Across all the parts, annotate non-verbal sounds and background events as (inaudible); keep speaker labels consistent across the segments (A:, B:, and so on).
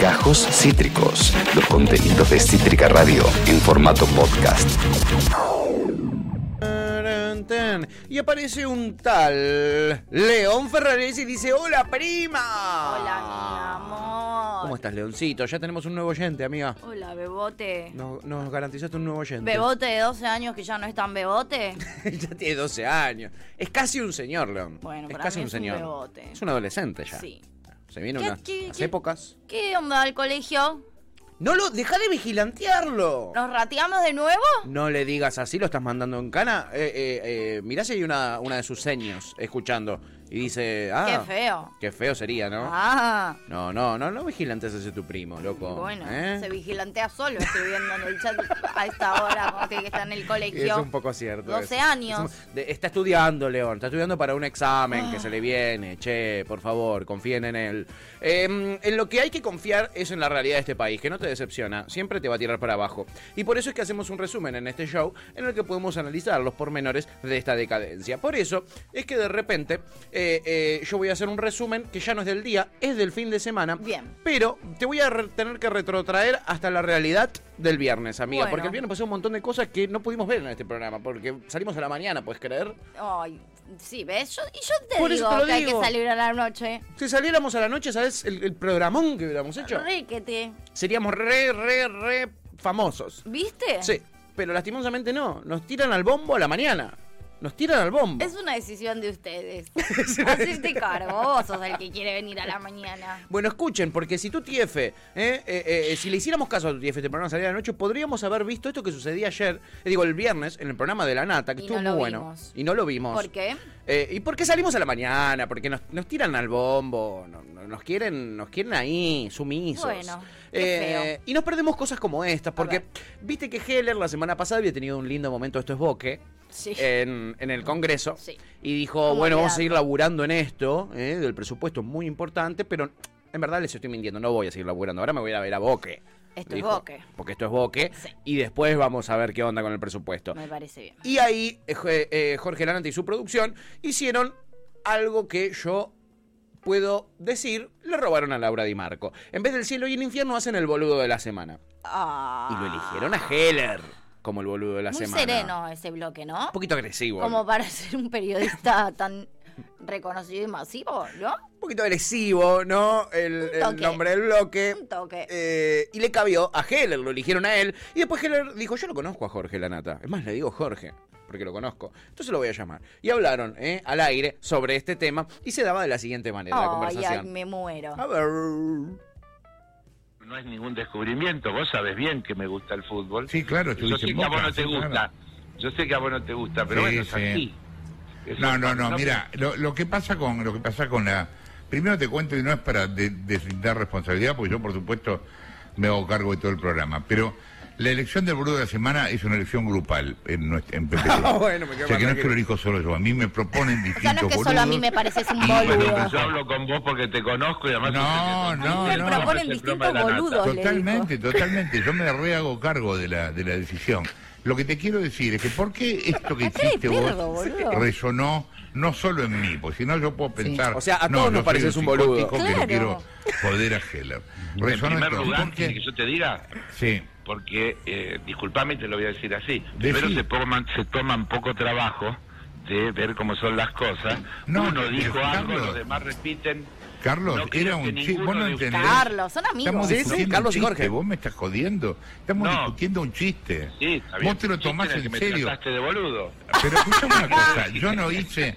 A: Gajos Cítricos, los contenidos de Cítrica Radio en formato podcast.
B: Y aparece un tal León Ferrares y dice, hola prima.
C: Hola, mi amor.
B: ¿Cómo estás, Leoncito? Ya tenemos un nuevo oyente, amiga.
C: Hola, bebote.
B: Nos, nos garantizaste un nuevo oyente.
C: ¿Bebote de 12 años que ya no es tan bebote? (laughs)
B: ya tiene 12 años. Es casi un señor, León.
C: Bueno,
B: es
C: para
B: casi
C: mí
B: un
C: es un
B: señor.
C: bebote.
B: Es un adolescente ya.
C: Sí.
B: Se vienen
C: ¿Qué-
B: unas,
C: qué-
B: unas
C: qué-
B: épocas.
C: ¿Qué onda al colegio?
B: No lo, deja de vigilantearlo.
C: ¿Nos rateamos de nuevo?
B: No le digas así, lo estás mandando en cana. Eh, eh, eh, mirá si hay una, una de sus seños escuchando y dice, ah,
C: Qué feo.
B: Qué feo sería, ¿no?
C: Ah,
B: No, no, no, no vigilantes ese tu primo, loco.
C: bueno,
B: ¿eh?
C: se vigilantea solo, estoy viendo en el chat a esta hora, como que está en el
B: Es
C: colegio.
B: un poco cierto.
C: 12
B: eso.
C: años.
B: Es está estudiando, León. Está estudiando para un examen que se le viene. Che, por favor, confíen en él. Eh, en lo que hay que confiar es en la realidad de este país, que no te decepciona. Siempre te va a tirar para abajo. Y por eso es que hacemos un resumen en este show en el que podemos analizar los pormenores de esta decadencia. Por eso es que de repente eh, eh, yo voy a hacer un resumen que ya no es del día, es del fin de semana.
C: Bien.
B: Pero te voy a tener que retrotraer hasta la realidad del viernes, amiga.
C: Bueno.
B: Porque el viernes pasó un montón de cosas que no pudimos ver en este programa. Porque salimos a la mañana, ¿puedes creer?
C: Ay, sí, ¿ves? Yo, y yo te
B: Por
C: digo
B: te
C: que hay que
B: digo.
C: salir a la noche.
B: Si saliéramos a la noche, ¿sabes el, el programón que hubiéramos hecho?
C: Riquete.
B: Seríamos re, re, re famosos.
C: ¿Viste?
B: Sí, pero lastimosamente no. Nos tiran al bombo a la mañana. Nos tiran al bombo.
C: Es una decisión de ustedes. Hacerte cargo, vos sos el que quiere venir a la mañana.
B: Bueno, escuchen, porque si tu tiefe, eh, eh, eh, si le hiciéramos caso a tu tiefe este programa salir a la noche, podríamos haber visto esto que sucedía ayer, eh, digo, el viernes, en el programa de La Nata, que
C: Y
B: estuvo
C: no
B: muy bueno.
C: vimos.
B: Y no lo vimos.
C: ¿Por qué?
B: Eh, ¿Y por qué salimos a la mañana? Porque nos, nos tiran al bombo, no- no- nos quieren, nos quieren ahí, sumisos.
C: Bueno, qué
B: Eh,
C: feo.
B: y nos perdemos cosas como estas, porque viste que Heller la semana pasada había tenido un lindo momento, esto es Boque,
C: Sí.
B: en, en el Congreso,
C: Sí.
B: y dijo,
C: ¿Cómo
B: bueno, vamos a seguir laburando en esto, eh, del presupuesto muy importante, pero en verdad les estoy mintiendo, no voy a seguir laburando, ahora me voy a ver a Boque.
C: Esto
B: dijo,
C: es Boque.
B: Porque esto es Boque,
C: Sí.
B: y después vamos a ver qué onda con el presupuesto.
C: Me parece bien.
B: Y ahí eh, eh, Jorge Lanante y su producción hicieron algo que yo puedo decir, le robaron a Laura Di Marco. En vez del cielo y el infierno hacen el boludo de la semana.
C: Ah.
B: Y lo eligieron a Heller como el boludo de la
C: Muy
B: semana.
C: sereno ese bloque, ¿no?
B: Un poquito agresivo.
C: Como para ser un periodista (laughs) tan reconocido y masivo, ¿no?
B: Un poquito agresivo, ¿no? El, nombre del bloque.
C: Un toque.
B: Eh, y le cabió a Heller, lo eligieron a él. Y después Heller dijo, yo lo conozco a Jorge Lanata. Es más, le digo Jorge, porque lo conozco. Entonces lo voy a llamar. Y hablaron eh, al aire sobre este tema y se daba de la siguiente manera la conversación.
C: ay, me muero.
B: A ver...
D: No es ningún descubrimiento, vos sabes bien que me gusta el fútbol.
E: Sí, claro,
D: Yo
E: estuviste
D: sé que a vos no te
E: sí,
D: gusta.
E: claro.
D: Yo sé que a vos no te gusta, pero
E: Sí,
D: bueno, es
E: sí.
D: así.
E: No, no, no, mira, lo, lo que pasa con lo que pasa con la primero te cuento y no es para de- deslindar responsabilidad, porque yo por supuesto me hago cargo de todo el programa, pero la elección del boludo de la semana es una elección grupal en, en PPT. (laughs)
B: Ah, bueno, me quedo
E: o sea que no es que lo elijo solo yo, a mí me proponen (laughs) distintos
C: no es que solo a mí
E: boludos.
C: me pareces un (laughs) boludo.
D: Yo hablo con vos porque te conozco y además...
E: No,
D: que-
E: no,
C: Me
E: no.
C: proponen distintos boludos.
E: Totalmente, totalmente. Yo me re hago cargo de la, de la decisión. Lo que te quiero decir es que ¿por qué esto que hiciste vos
C: boludo.
E: resonó no solo en mí? Porque si no yo puedo pensar...
B: O sea, a
E: no,
B: todos
E: yo
B: nos pareces un boludo.
E: que lo quiero joder a Heller.
D: En
E: Resonó
D: primer
E: entonces,
D: lugar,
E: ¿por
D: ¿quieres
E: qué?
D: que yo te diga,
E: Sí.
D: Porque, eh, disculpame, te lo voy a decir así,
E: Decí.
D: pero se toman, se toman poco trabajo de ver cómo son las cosas.
E: No,
D: Uno
E: pero,
D: dijo algo,
E: Carlos.
D: los demás repiten.
E: Carlos,
D: No
E: era un chiste. Vos no entendés.
C: Carlos, son amigos.
E: Estamos
B: Sí, sí,
E: discutiendo
B: Carlos
E: un chiste.
B: Jorge.
E: Vos me estás jodiendo. Estamos
D: No.
E: discutiendo un chiste.
D: Sí, está bien.
E: Vos te lo tomás
D: en
E: en
D: me
E: serio.
D: trataste de boludo.
E: Pero escuchame una (laughs) cosa. Yo no hice...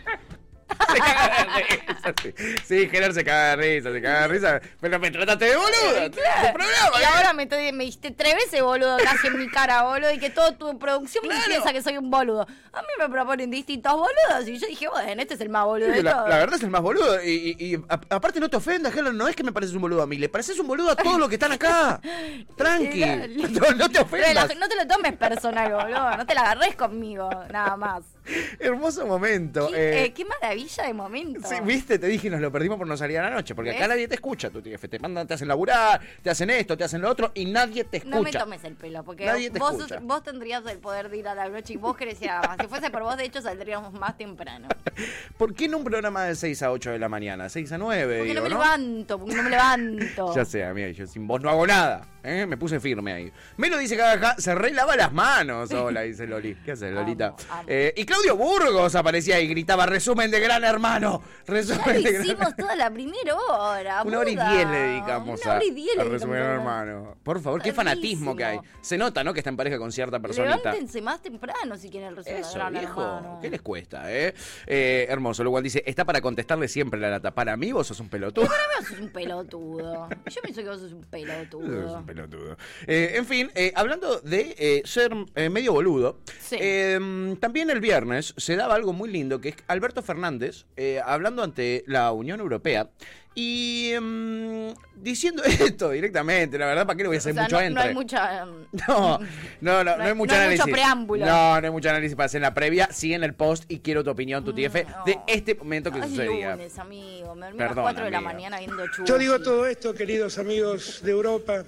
B: Se caga de risa. Sí, sí Heller se caga de risa, se caga de risa. Pero me trataste de boludo. tu programa,
C: Y
B: ¿eh?
C: ahora me, me diste tres veces boludo casi en mi cara, boludo, y que toda tu producción me
B: Claro.
C: piensa que soy un boludo. A mí me proponen distintos boludos y yo dije, bueno, este es el más boludo de
B: La,
C: todos.
B: la verdad es el más boludo. Y, y- y a- aparte no te ofendas, Heller, no es que me pareces un boludo a mí, le pareces un boludo a todos los que están acá. (laughs) Tranqui. (laughs) No, no te ofendas.
C: No te lo tomes personal, boludo. No te la agarres conmigo, nada más. (laughs)
B: Hermoso momento.
C: Qué,
B: eh,
C: eh, qué maravilla de momento.
B: Sí, viste, te dije, nos lo perdimos por no salir a la noche, porque acá nadie te escucha, tu TF. Te mandan, te hacen laburar, te hacen esto, te hacen lo otro, y nadie te escucha.
C: No me tomes el pelo, porque
B: Nadie te
C: vos,
B: escucha.
C: vos tendrías el poder de ir a la noche y vos la más. Si fuese por vos, de hecho, saldríamos más temprano. (laughs)
B: ¿Por qué no un programa de 6 a 8 de la mañana? 6 a 9,
C: Porque
B: digo,
C: no me
B: ¿no?
C: levanto, porque no me levanto. (laughs)
B: Ya sé, amiga, yo sin vos no hago nada. ¿Eh? Me puse firme ahí. Melo dice que acá se relava las manos. Hola, dice Loli. ¿Qué haces, Lolita?
C: Amo, amo.
B: Eh, y Claudio Burgos aparecía y gritaba: resumen de gran hermano.
C: Ya
B: Resumen
C: lo
B: de gran
C: hicimos toda la primera hora. (laughs)
B: Una hora y diez le dedicamos
C: Una hora y diez
B: a
C: le
B: resumen de gran hermano. Por favor, qué fanatismo que hay. Se nota, ¿no? Que está en pareja con cierta personita.
C: Levántense más temprano si quieren resolver
B: Eso,
C: Gran
B: viejo.
C: Hermano.
B: ¿Qué les cuesta, eh? Eh, Hermoso. Lo cual dice: está para contestarle siempre la lata. Para mí, vos sos un pelotudo.
C: Vos sos un pelotudo. Yo pienso que vos sos un pelotudo.
B: Pelotudo. Eh, en fin, eh, hablando de eh, ser eh, medio boludo,
C: Sí.
B: eh, también el viernes se daba algo muy lindo, que es Alberto Fernández, eh, hablando ante la Unión Europea, y mm, diciendo (laughs) esto directamente, la verdad, ¿para qué le voy a hacer
C: O sea,
B: mucho
C: no, no
B: entre?
C: hay mucha. um, (laughs)
B: No, no, no, no, hay
C: hay-
B: mucho
C: no hay
B: análisis.
C: mucho preámbulo.
B: No, no hay mucho análisis para hacer en la previa, sí en el post, y quiero tu opinión, tu TF, de
C: no.
B: este momento que
C: Ay,
B: sucedía.
C: lunes, amigo. Me dormí a las
B: Perdón,
C: 4 de la mañana viendo chulo.
F: Yo digo todo esto, queridos amigos de Europa,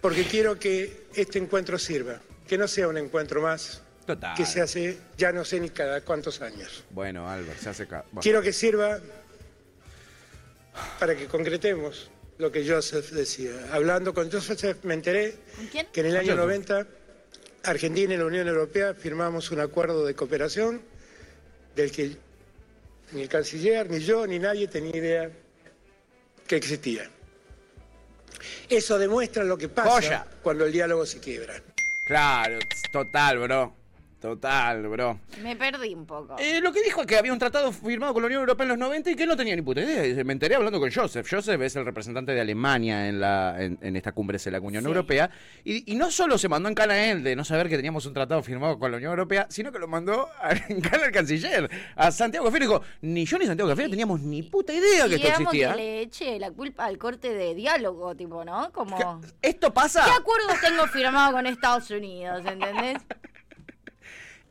F: porque quiero que este encuentro sirva, que no sea un encuentro más
B: Total.
F: que se hace ya no sé ni cada cuántos años.
B: Bueno, Albert, se hace... bueno.
F: Quiero que sirva para que concretemos lo que Joseph decía. Hablando con Joseph me enteré que en el año
B: Joseph.
F: 90 Argentina y la Unión Europea firmamos un acuerdo de cooperación del que ni el canciller, ni yo, ni nadie tenía idea que existía. Eso demuestra lo que pasa
B: Joya.
F: cuando el diálogo se quiebra.
B: Claro, total, bro. Total, bro.
C: Me perdí un poco.
B: Eh, lo que dijo es que había un tratado firmado con la Unión Europea en los 90 y que él no tenía ni puta idea. Me enteré hablando con Joseph. Joseph es el representante de Alemania en, la, en, en esta cumbre de la Unión
C: Sí.
B: Europea. Y, y no solo se mandó en cana a él de no saber que teníamos un tratado firmado con la Unión Europea, sino que lo mandó a- (laughs) en cana al canciller, a Santiago Cafiero. Dijo, ni yo ni Santiago Cafiero teníamos ni puta idea que
C: Y
B: esto
C: digamos
B: existía.
C: que le eche la culpa al corte de diálogo, tipo, ¿no? Como.
B: ¿Qué- ¿Esto pasa?
C: ¿Qué acuerdos tengo firmado con Estados Unidos? ¿Entendés? (laughs)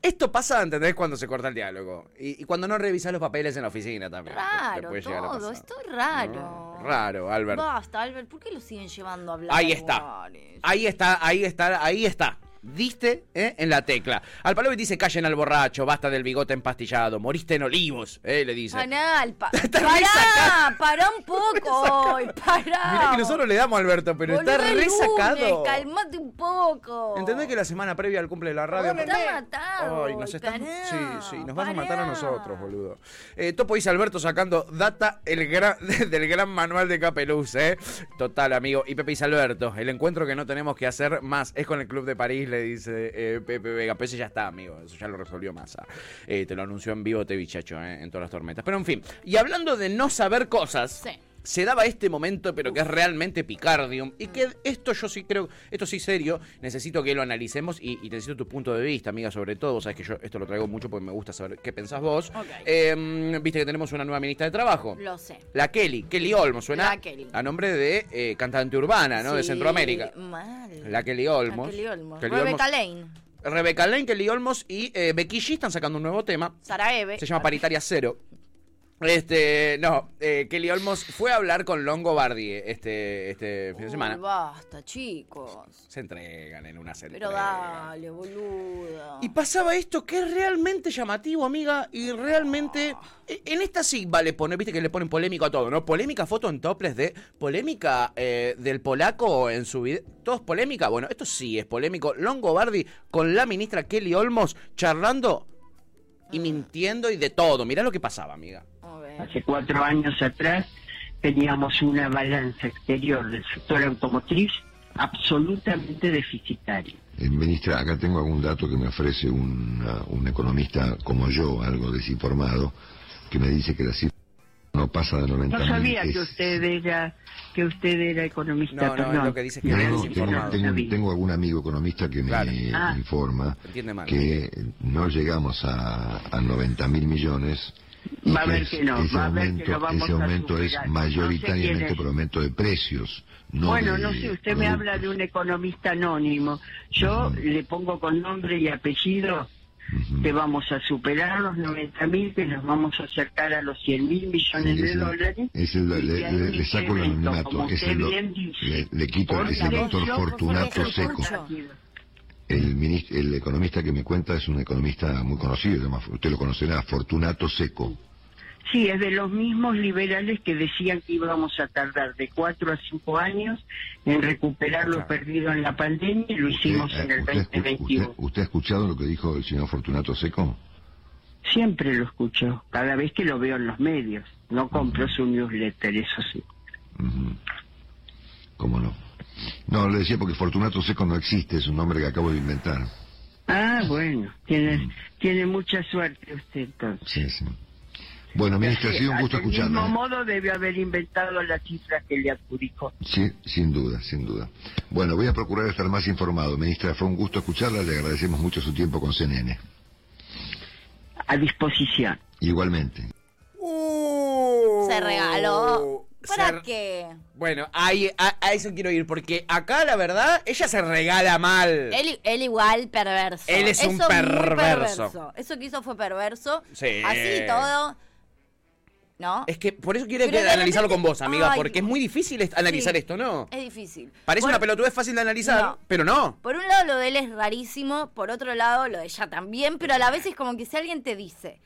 B: Esto pasa, ¿entendés? Cuando se corta el diálogo. Y, y cuando no revisas los papeles en la oficina también. te- te
C: Raro,
B: a
C: todo. Esto es raro.
B: No, raro, Albert.
C: Basta, Albert. ¿Por qué lo siguen llevando a hablar?
B: Ahí está. Ahí está, ahí está, ahí está. Diste ¿eh? en la tecla. Al palo dice, callen al borracho, basta del bigote empastillado, moriste en olivos, ¿eh? le dice.
C: Anal, pa pará, (laughs) pará un poco, (laughs) hoy, pará.
B: Mirá que nosotros le damos a Alberto, pero
C: Boludo,
B: está
C: es
B: resacado.
C: calmate un poco.
B: ¿Entendés que la semana previa al cumple de la radio...
C: Me está matando,
B: Ay, nos Sí, sí, nos vas a matar a nosotros, boludo. Eh, Topo dice Alberto sacando data el gran, (laughs) del gran manual de Capeluz, ¿eh? Total, amigo. Y Pepe dice Alberto, el encuentro que no tenemos que hacer más es con el Club de París, le dice eh, Pepe Vega. Pero ya está, amigo. Eso ya lo resolvió Massa. Eh, te lo anunció en vivo Tevichacho, ¿eh? En todas las tormentas. Pero en fin. Y hablando de no saber cosas...
C: Sí.
B: Se daba este momento, pero que es realmente picardium. Y que esto yo sí creo, esto sí serio, necesito que lo analicemos y, y necesito tu punto de vista, amiga, sobre todo. Vos sabés que yo esto lo traigo mucho porque me gusta saber qué pensás vos.
C: Ok.
B: Eh, Viste que tenemos una nueva ministra de Trabajo.
C: Lo sé.
B: La Kelly, Kelly Olmos, suena
C: La Kelly.
B: a nombre de eh, cantante urbana, ¿no? De Centroamérica.
C: Mal.
B: La Kelly Olmos.
C: La Kelly Olmos.
B: Kelly
C: Rebecca
B: Olmos.
C: Lane.
B: Rebeca Lane, Kelly Olmos y eh, Becky G están sacando un nuevo tema.
C: Sara Eve.
B: Se llama Paritaria Cero. Este, no, eh, Kelly Olmos fue a hablar con Longo Bardi este, este fin de
C: Uy,
B: semana.
C: basta, chicos.
B: Se entregan en una serie.
C: Pero dale, boludo.
B: Y pasaba esto que es realmente llamativo, amiga, y realmente e- en esta sí vale poner, viste que le ponen polémico a todo, ¿no? Polémica foto en toples de polémica eh, del polaco en su video. ¿Todo es polémica? Bueno, esto sí es polémico. Longobardi con la ministra Kelly Olmos charlando y mintiendo y de todo. Mirá lo que pasaba, amiga.
G: Hace cuatro años atrás teníamos una balanza exterior del sector automotriz absolutamente deficitaria.
H: Eh, ministra, acá tengo algún dato que me ofrece una- un economista como yo, algo desinformado, que me dice que la cifra no pasa de 90
G: No
H: mil.
G: sabía
H: es-
G: que usted era que usted era economista.
B: No, no, es lo que dice que
H: No, tengo, algún amigo economista que me
B: Claro.
G: Ah.
H: informa
B: mal.
H: que no llegamos a, a 90 mil millones.
G: Va a ver que no,
H: ese
G: va a ver que
H: aumento,
G: lo vamos
H: ese
G: a
H: aumento es
G: superar. No sé
H: mayoritariamente por aumento de precios. No
G: bueno,
H: de
G: no sé, usted me habla de un economista anónimo. Yo
H: Ujú.
G: le pongo con nombre y apellido que vamos a superar los 90 mil, que nos vamos a acercar a los 100 mil millones
H: Sí,
G: de
H: ese-
G: dólares.
H: ese le, le-
G: que
H: le- saco el anonimato, le, le quito, es el doctor Fortunato Seco.
C: escucha.
H: El, el economista que me cuenta es un economista muy conocido, usted lo conocerá, Fortunato Seco.
G: Sí, es de los mismos liberales que decían que íbamos a tardar de cuatro a cinco años en recuperar lo perdido en la pandemia y lo hicimos
H: ¿Usted,
G: en el
H: eh, usted escu-
G: 2021.
H: usted- usted ha escuchado lo que dijo el señor Fortunato Seco?
G: Siempre lo escucho, cada vez que lo veo en los medios. No compro su newsletter, eso sí.
H: ¿Cómo no? No, le decía porque Fortunato Seco no existe, es un nombre que acabo de inventar.
G: Ah, bueno, tiene, tiene mucha suerte usted entonces.
H: Sí, sí. Bueno, ministra, ha sido un gusto
G: Del mismo
H: escucharla.
G: modo debe haber inventado las cifras que le adjudicó.
H: Sí, sin duda, sin duda. Bueno, voy a procurar estar más informado. Ministra, fue un gusto escucharla, le agradecemos mucho su tiempo con CNN.
G: A disposición.
H: Igualmente.
C: Se regaló. ¿Para
B: Se-
C: qué?
B: Bueno, ahí, a, a eso quiero ir, porque acá la verdad, ella se regala mal.
C: Él, él igual perverso.
B: Él es un
C: Eso muy
B: perverso.
C: Eso que hizo fue perverso.
B: Sí.
C: Así todo. ¿No?
B: Es que por eso quiero analizarlo
C: repente-
B: con vos, amiga,
C: Ay,
B: porque es muy difícil est- analizar
C: Sí.
B: esto, ¿no?
C: Es difícil.
B: Parece
C: Por-
B: una pelotudez fácil de analizar,
C: No.
B: pero no.
C: Por un lado lo de él es rarísimo, por otro lado lo de ella también, pero a la vez es como que si alguien te dice,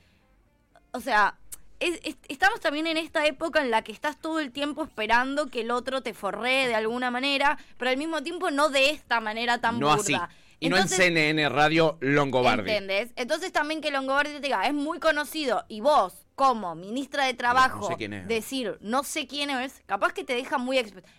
C: o sea, es- es- estamos también en esta época en la que estás todo el tiempo esperando que el otro te forree de alguna manera, pero al mismo tiempo no de esta manera tan
B: No así.
C: burda.
B: Y no en CNN Radio Longobardi.
C: ¿Entendés? Entonces también que Longobardi te diga, es muy conocido y vos, como ministra de Trabajo,
B: No sé quién es.
C: decir, no sé quién es, capaz que te deja muy...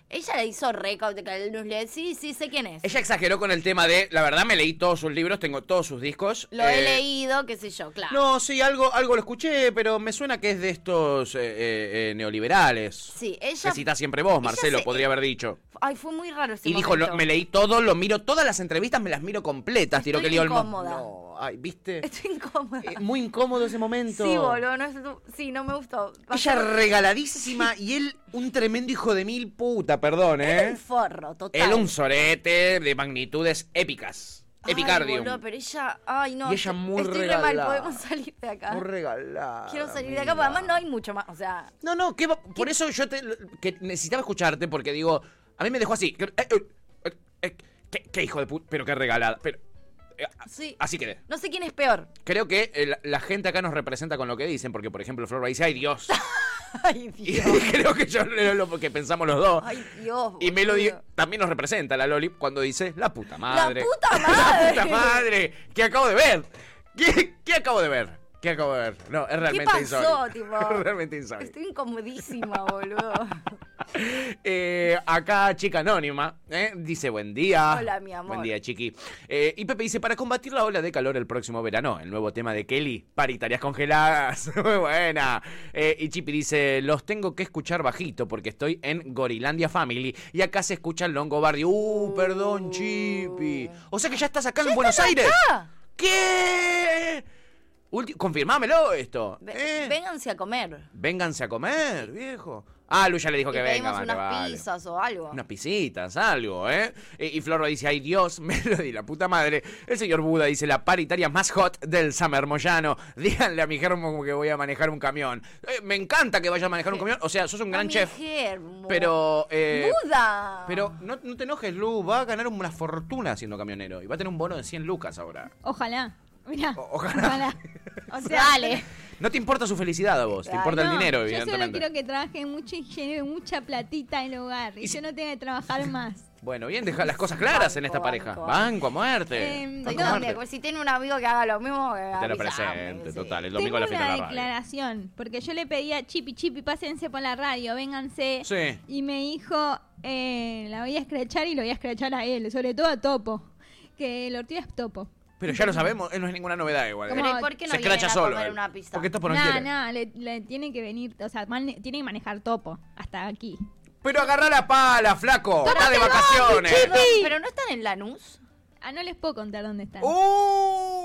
C: Ella le hizo el newsletter, sí, sí, sé quién es.
B: Ella exageró con el tema de, la verdad me leí todos sus libros, tengo todos sus discos.
C: Lo he
B: Eh,
C: leído, qué sé yo, claro.
B: No, sí, algo, algo lo escuché, pero me suena que es de estos eh, eh, eh, neoliberales.
C: Sí, ella...
B: Que citas siempre vos, Marcelo,
C: se-
B: podría haber dicho.
C: Ay, fue muy raro ese
B: Y dijo, lo- me leí todo, lo miro, todas las entrevistas me las miro completas. Tiró
C: Estoy
B: que Olmo.
C: incómoda.
B: No, ay, ¿viste?
C: Estoy incómoda.
B: Eh, muy incómodo ese momento.
C: Sí, boludo, no, es- sí, no me gustó.
B: Ella regaladísima y él un tremendo hijo de mil puta, perdón,
C: Era
B: ¿eh?
C: un forro, total.
B: Él un sorete de magnitudes épicas.
C: Boludo, pero ella... Ay, no.
B: Y ella muy
C: Estoy re mal,
B: regalada.
C: podemos salir de acá.
B: Muy regalada.
C: Quiero salir de acá, porque además no hay mucho más, o sea...
B: No, no, ¿qué va- por eso yo te, que necesitaba escucharte, porque digo, a mí me dejó así. que- eh, eh, eh, ¿qué, qué hijo de puta, pero qué regalada. Pero,
C: Sí.
B: Así quedé.
C: No sé quién es peor.
B: Creo que eh, la, la gente acá nos representa con lo que dicen, porque por ejemplo Flor dice, ay Dios. (laughs)
C: Ay,
B: Y
C: Dios. (laughs)
B: creo que yo es lo que pensamos los dos.
C: Ay, Dios.
B: Y Melody
C: boludo.
B: también nos representa la Loli cuando dice la puta madre.
C: puta madre. (laughs)
B: la puta madre. ¿Qué acabo de ver? ¿Qué, qué acabo de ver? ¿Qué acabo de ver? No, es
C: ¿Qué
B: realmente
C: pasó,
B: insólito.
C: tipo?
B: Es realmente insólito.
C: Estoy incomodísima, boludo.
B: Eh, acá, chica anónima, ¿eh? dice buen día.
C: Hola, mi amor.
B: Buen día, chiqui. Eh, y Pepe dice, para combatir la ola de calor el próximo verano, el nuevo tema de Kelly, paritarias congeladas. (laughs) Muy buena. Y Chipi dice, los tengo que escuchar bajito porque estoy en Gorilandia Family y acá se escucha el Longobardi. Uh, perdón, Chipi. O sea que ya estás acá en Buenos Aires.
C: acá?
B: ¿Qué? Ulti- confirmámelo esto. ¿eh?
C: Vénganse a comer.
B: Vénganse a comer, viejo. Ah, Lu ya le dijo
C: Y
B: que venga.
C: pedimos unas
B: vale.
C: pizzas o algo.
B: Unas pisitas, algo, ¿eh? Eh, Y Flor dice, ay Dios, (laughs) Melody, la puta madre. El señor Buda dice, la paritaria más hot del Summer Moyano. (laughs) Díganle a mi germo que voy a manejar un camión. Eh, me encanta que vaya a manejar un camión. O sea, sos un gran
C: A mi
B: chef.
C: germo.
B: Pero... eh,
C: ¡Buda!
B: pero no, no te enojes, Lu. Va a ganar una fortuna siendo camionero. Y va a tener un bono de 100 lucas ahora.
I: Ojalá. Mirá.
B: ojalá.
I: Ojalá. (laughs) O sea,
C: Dale.
B: No te importa su felicidad a vos. Te
C: Ay,
B: importa el
I: no,
B: dinero,
I: Yo solo
B: evidentemente.
I: quiero que trabaje mucho y genere mucha platita en el hogar. Y,
B: Y si-
I: yo no tenga que trabajar más.
B: Bueno, bien, deja las cosas claras en esta
C: Banco,
B: pareja.
C: banco.
B: A muerte.
I: Eh,
B: a muerte.
C: si tiene un amigo que haga lo mismo, que
B: Te lo presente,
C: sí.
B: total. El
I: Tengo
B: domingo a la fiesta
I: una
B: de la radio.
I: declaración, porque yo le pedía chipi chipi, pásense por la radio, vénganse.
B: Sí.
I: Y me dijo, eh, la voy a escrachar y lo voy a escrachar a él, sobre todo a Topo. Que el ortiga es Topo.
B: Pero ya lo sabemos, no es ninguna novedad igual.
C: Pero
B: eh.
C: ¿y por qué no
B: Se
C: vienen
B: escracha
C: a
B: solo.
C: comer
B: él.
C: una pizza?
B: Porque Topo no
I: Nah,
B: quiere.
I: nah, le, le tiene que venir, o sea, man- tiene que manejar Topo hasta aquí.
B: Pero agarrá la pala, flaco. Está de vacaciones.
C: Perdón, ¿Pero no están en Lanús?
I: Ah, no les puedo contar dónde están.
B: ¡Uh!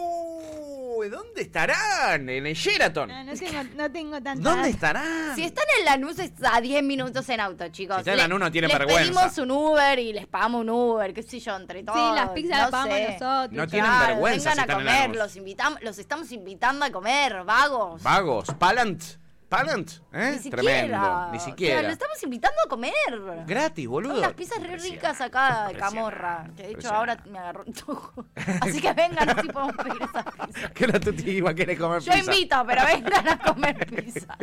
B: Uy, ¿dónde estarán? En el Sheraton.
I: No, no tengo, no tengo tanta.
B: ¿Dónde estarán?
C: Si están en Lanús es a 10 minutos en auto, chicos.
B: Si está en Lanús no tiene
C: les
B: vergüenza.
C: pedimos un Uber y les pagamos un Uber, qué sé yo, entre todos.
I: las pizzas
C: no
I: las pagamos
C: sé.
I: nosotros.
B: No tienen
C: Claro,
B: vergüenza si
C: Vengan a
B: están en
C: comer, los, invitamos, los estamos invitando a comer, vagos.
B: Vagos, Palant. Palant, ¿eh?
C: Ni siquiera.
B: Tremendo. Ni
C: O sea,
B: siquiera.
C: lo estamos invitando a comer.
B: Gratis, boludo.
C: Unas pizzas re ricas acá de Camorra. Que de hecho ahora me agarró un tojo. (laughs) Así que vengan, así podemos pedir esas pizzas.
B: Que la tuti iba a querer comer
C: Yo
B: pizza.
C: invito, pero vengan a comer (laughs) pizzas.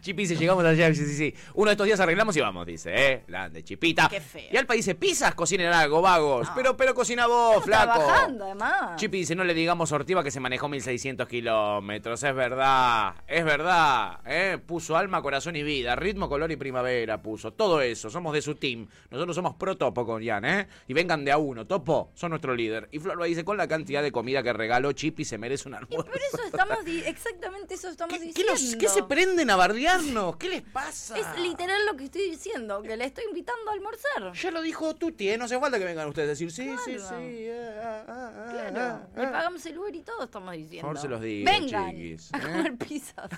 B: Chipi dice, llegamos allá, sí, sí, sí. Uno de estos días arreglamos y vamos, dice, ¿eh? Grande, Chipita.
C: Qué feo.
B: Y al país dice, pizzas, cocinen algo, vagos. Pero, pero cocina vos,
C: Estamos
B: flaco.
C: trabajando, además.
B: Chipi dice, no le digamos Ortiva que se manejó 1600 kilómetros. Es verdad, es verdad. ¿Eh? Puso alma, corazón y vida. Ritmo, color y primavera puso. Todo eso. Somos de su team. Nosotros somos pro Topo con Jan, ¿eh? Y vengan de a uno. Topo, son nuestro líder. Y Flor dice, con la cantidad de comida que regaló Chipi se merece un almuerzo.
C: Por eso estamos, exactamente eso estamos
B: ¿Qué,
C: diciendo.
B: los- qué se prenden a bardearnos? ¿Qué les pasa?
C: Es literal lo que estoy diciendo, que le estoy invitando a almorzar.
B: Ya lo dijo Tuti, ¿eh? No hace falta que vengan ustedes a decir, sí, sí,
C: Claro.
B: sí. ah, ah, ah,
C: Claro,
B: ah,
C: le
B: ah.
C: pagamos el Uber y todo estamos diciendo.
B: Por favor, se los digo,
C: Vengan
B: chiquis,
C: a
B: ¿eh?
C: comer pizzas.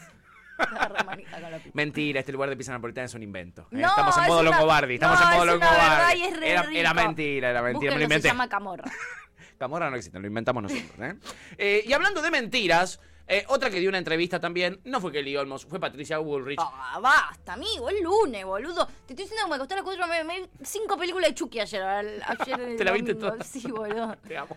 C: La.
B: Mentira, este lugar de pizza napolitana es un invento. ¿eh?
C: No,
B: estamos en
C: es
B: modo
C: una-
B: Longobardi, estamos
C: no,
B: en modo
C: es
B: Longobardi.
C: es
B: Era, mentira, era mentira, me lo
C: se
B: inventé.
C: llama Camorra. (laughs)
B: Camorra no existe, lo inventamos nosotros. ¿eh? Eh, y hablando de mentiras, eh, otra que dio una entrevista también, no fue Kelly Olmos, fue Patricia Bullrich.
C: Ah, basta, amigo, el lunes, boludo. Te estoy diciendo que me costó las cuatro, me, me cinco películas de Chucky ayer. (laughs)
B: ¿Te la viste todas?
C: Sí, boludo. (laughs)
B: Te amo.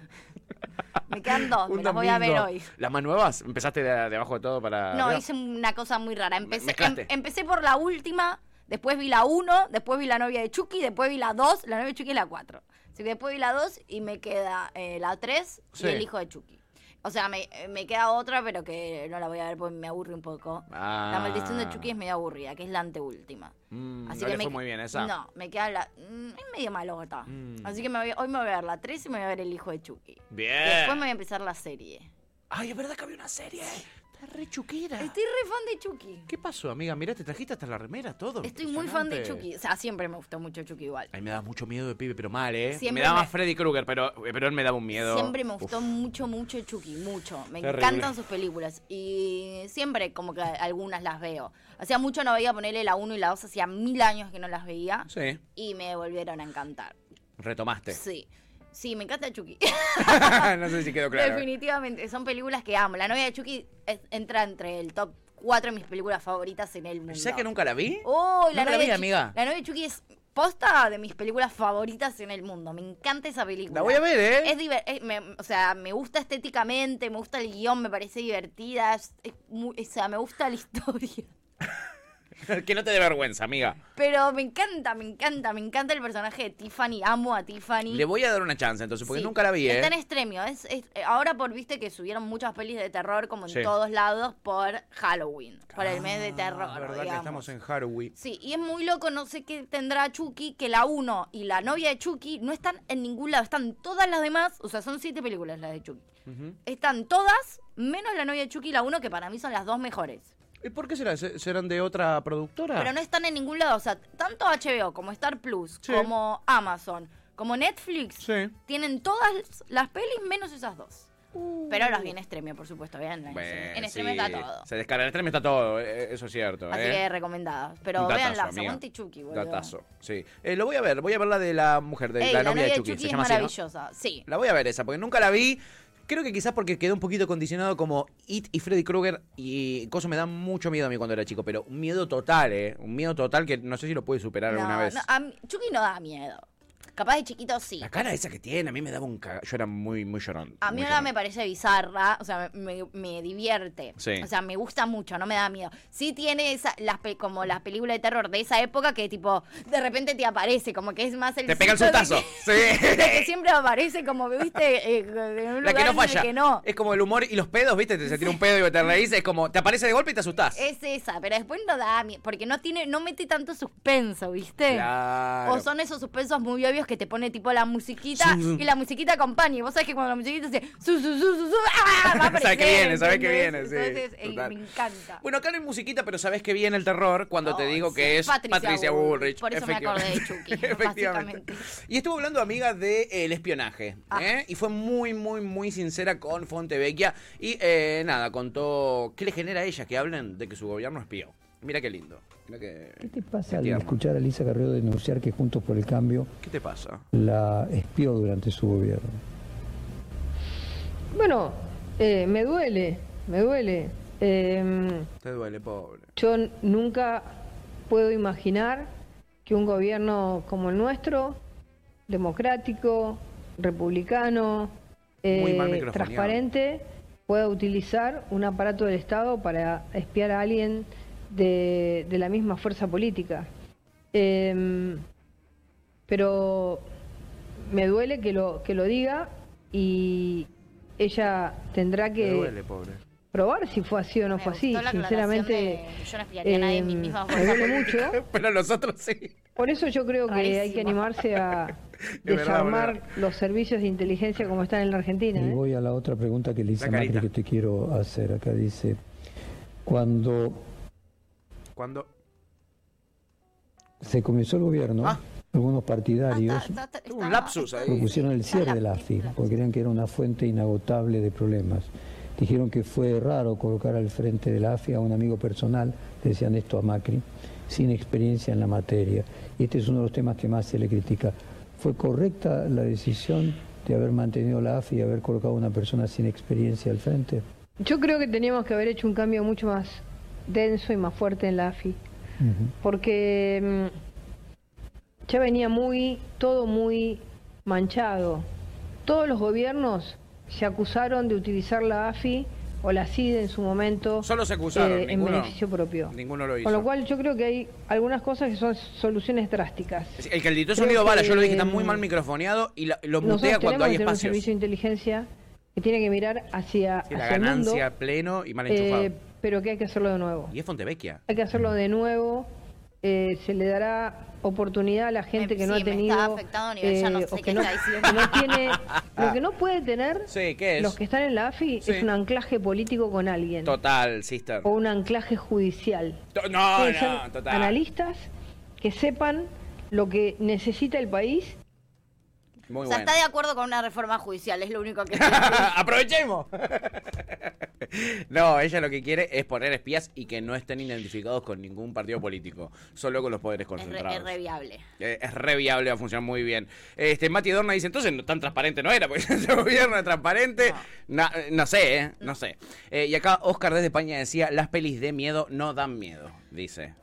C: Me quedan dos, (laughs) me las voy a ver hoy.
B: ¿Las más nuevas? ¿Empezaste de, de abajo de todo para.?
C: No, hice una cosa muy rara. Empecé, em- empecé por la última, después vi la 1, después vi la novia de Chucky, después vi la 2, la novia de Chucky y la 4. Así que después vi la 2 y me queda eh, la 3
B: Sí.
C: y el hijo de Chucky. O sea, me, eh, me queda otra, pero que no la voy a ver porque me aburre un poco.
B: Ah.
C: La maldición de Chucky es medio aburrida, que es la anteúltima.
B: Mm,
C: Así
B: no
C: que
B: le
C: me
B: fue muy bien esa.
C: No, me queda la. mm, Es medio malota.
B: Mm.
C: Así que me voy- hoy me voy a ver la 3 y me voy a ver el hijo de Chucky.
B: Bien.
C: Y después me voy a empezar la serie.
B: Ay, es verdad que había una serie. Está re chuquera.
C: Estoy re fan de Chucky.
B: ¿Qué pasó, amiga? Mirá, te trajiste hasta la remera, todo.
C: Estoy muy fan de. Chucky. O sea, siempre me gustó mucho Chucky igual.
B: Ay, me da mucho miedo de pibe, pero mal, ¿eh?
C: Siempre
B: me daba
C: me-
B: Freddy Krueger, pero, pero él me daba un miedo.
C: Siempre me
B: Uf.
C: gustó mucho, mucho Chucky, mucho. Me
B: Terrible.
C: encantan sus películas. Y siempre como que algunas las veo. Hacía mucho no veía ponerle la 1 y la 2, hacía mil años que no las veía.
B: Sí,
C: Y me volvieron a encantar.
B: retomaste.
C: Sí. Sí, me encanta Chucky. (laughs)
B: no sé si quedó claro.
C: Definitivamente, son películas que amo. La novia de Chucky es- entra entre el top 4 de mis películas favoritas en el mundo.
B: ¿Sabes que nunca la vi?
C: Oh, la
B: Nunca la
C: novia
B: vi,
C: de
B: amiga.
C: La novia de Chucky es posta de mis películas favoritas en el mundo. Me encanta esa película.
B: La voy a ver, ¿eh?
C: Es diver- es- me- o sea, me gusta estéticamente, me gusta el guion, me parece divertida. es- es muy- o sea, me gusta la historia. (laughs) (laughs)
B: que no te dé vergüenza, amiga.
C: Pero me encanta, me encanta, me encanta el personaje de Tiffany. Amo a Tiffany.
B: Le voy a dar una chance entonces, porque
C: Sí,
B: nunca la vi, ¿eh?
C: Está en extremio. Es, es- eh, ahora por viste que subieron muchas pelis de terror como en
B: Sí.
C: todos lados por Halloween, por el mes de terror.
B: Ah, verdad que estamos en Halloween.
C: Sí, y es muy loco, no sé qué tendrá Chucky, que la 1 y la novia de Chucky no están en ningún lado, están todas las demás, o sea, son siete películas las de Chucky. Están todas, menos la novia de Chucky y la 1, que para mí son las dos mejores.
B: ¿Y por qué será? ¿Se- ¿Serán de otra productora?
C: Pero no están en ningún lado, o sea, tanto HBO como Star Plus,
B: Sí.
C: como Amazon, como Netflix,
B: Sí.
C: tienen todas las pelis menos esas dos. Pero las vi en Extremio, por supuesto, vean.
B: Uh. Bueno,
C: en Extremio
B: sí.
C: está todo.
B: Se descarga en Extreme está todo, eh, eso es cierto.
C: Así
B: ¿eh?
C: que recomendadas. Pero
B: amiga.
C: aguante Chucky, boludo.
B: Datazo, sí. Eh, lo voy a ver, voy a ver la de la mujer, de
C: Ey,
B: la, novia de Chucky.
C: Chucky
B: se
C: es
B: llama así, ¿no?
C: maravillosa, sí.
B: La voy a ver esa, porque nunca la vi. Creo que quizás porque quedó un poquito condicionado como It y Freddy Krueger y cosas me dan mucho miedo a mí cuando era chico, pero un miedo total, ¿eh? Un miedo total que no sé si lo puede superar alguna vez.
C: no, a mí- Chucky no da miedo. Capaz de chiquito sí.
B: La cara esa que tiene, a mí me daba un caga. Yo era muy, muy llorón.
C: A mí
B: muy
C: ahora
B: llorón.
C: me parece bizarra, o sea, me, me divierte.
B: Sí.
C: O sea, me gusta mucho, no me da miedo. Sí tiene esa, las pe- como las películas de terror de esa época que tipo, de repente te aparece, como que es más el
B: Te pega el sustazo.
C: que-
B: Sí. (laughs)
C: que siempre aparece como viste, eh, en un
B: La que no falla.
C: que no.
B: Es como el humor y los pedos, ¿viste? Te se tira un pedo y te reís. Es como, te aparece de golpe y te asustás.
C: Es esa, pero después no da miedo, porque no tiene, no mete tanto suspenso, ¿viste?
B: Claro.
C: O son esos suspensos muy obvios que te pone tipo la musiquita
B: Sí,
C: y la musiquita acompaña. Y vos sabés que cuando la musiquita dice su, su, su, su, su, ¡ah! va a (laughs)
B: Sabés que viene, sabés que viene, sí,
C: Entonces, eh, me encanta.
B: Bueno, acá no hay musiquita, pero sabes que viene el terror cuando te
C: Ay,
B: digo
C: sí,
B: que es Patricia,
C: Patricia
B: Bullrich.
C: Por eso me acordé de. Chucky, (laughs)
B: Efectivamente. Y estuvo hablando, amiga, del el espionaje.
C: Ah.
B: ¿eh? Y fue muy, muy, muy sincera con Fontevecchia. Y eh, nada, contó qué le genera a ella que hablen de que su gobierno espió. Mira qué lindo. Qué,
J: ¿Qué te pasa al escuchar a Elisa Carrió denunciar que Juntos por el Cambio
B: ¿Qué te pasa?
J: la espió durante su gobierno?
K: Bueno, eh, me duele, me duele. Eh,
B: Te duele, pobre.
K: yo nunca puedo imaginar que un gobierno como el nuestro, democrático, republicano, eh, transparente, pueda utilizar un aparato del Estado para espiar a alguien de, de la misma fuerza política. Eh, pero me duele que lo, que lo diga y ella tendrá
B: Te
K: que
B: duele, pobre.
K: probar si fue así o no
C: Me
K: fue así. Sinceramente,
C: de yo no a nadie en mi
K: eh,
C: misma
K: me duele mucho. (laughs)
B: Pero nosotros sí.
K: Por eso yo creo que hay que animarse a (laughs) desarmar los servicios de inteligencia como están en la Argentina.
J: Y
K: ¿eh?
J: voy a la otra pregunta que le hice Macri que te quiero hacer. Acá dice, cuando
B: Cuando.
J: se comenzó el gobierno,
B: Ah.
J: algunos partidarios
C: Ah, está- está-
B: Tuvo un lapsus ahí.
J: propusieron el cierre de la. AFI, porque creían que era una fuente inagotable de problemas. Dijeron que fue raro colocar al frente de la AFI a un amigo personal, decían esto a Macri, sin experiencia en la materia. Y este es uno de los temas que más se le critica. ¿Fue correcta la decisión de haber mantenido la AFI y haber colocado a una persona sin experiencia al frente?
K: Yo creo que teníamos que haber hecho un cambio mucho más denso y más fuerte en la AFI. Porque mm, ya venía muy, todo muy manchado. Todos los gobiernos se acusaron de utilizar la AFI o la CID en su momento
B: Solo se acusaron,
K: eh, en beneficio propio.
B: Ninguno lo hizo.
K: Con lo cual yo creo que hay algunas cosas que son soluciones drásticas.
B: El que el sonido bala, yo lo dije, está muy
K: mm,
B: mal microfoneado y la- lo mutea cuando hay
K: tener un
B: espacios.
K: servicio de inteligencia que tiene que mirar hacia,
B: Sí, la
K: hacia el mundo,
B: ganancia pleno y mal enchufado.
K: eh, pero que hay que hacerlo de nuevo.
B: y es Fontevecchia.
K: Hay que hacerlo de nuevo. eh, se le dará oportunidad a la gente
C: Me-
K: que no
C: sí,
K: ha
C: me
K: tenido.
C: está afectando a nivel, ya no
K: eh,
C: sé
K: o
C: qué
K: que no,
C: está diciendo.
K: que no tiene. (laughs) Lo que no puede tener
B: Sí, ¿qué es?
K: los que están en la AFI
B: Sí.
K: es un anclaje político con alguien.
B: Total, sister.
K: O un anclaje judicial.
B: To- No, no, total.
K: analistas que sepan lo que necesita el país.
B: Muy
C: O sea,
B: bueno.
C: está de acuerdo con una reforma judicial, es lo único que (laughs)
B: ¡Aprovechemos! (laughs) no, ella lo que quiere es poner espías y que no estén identificados con ningún partido político, solo con los poderes
C: es re,
B: concentrados.
C: es re.
B: Eh, es re viable, va a funcionar muy bien. Este, Mati Dorna dice, entonces tan transparente no era, porque (laughs) ese gobierno es transparente. No, no sé, ¿eh? No sé. Eh, y acá Oscar desde España decía, las pelis de miedo no dan miedo, dice.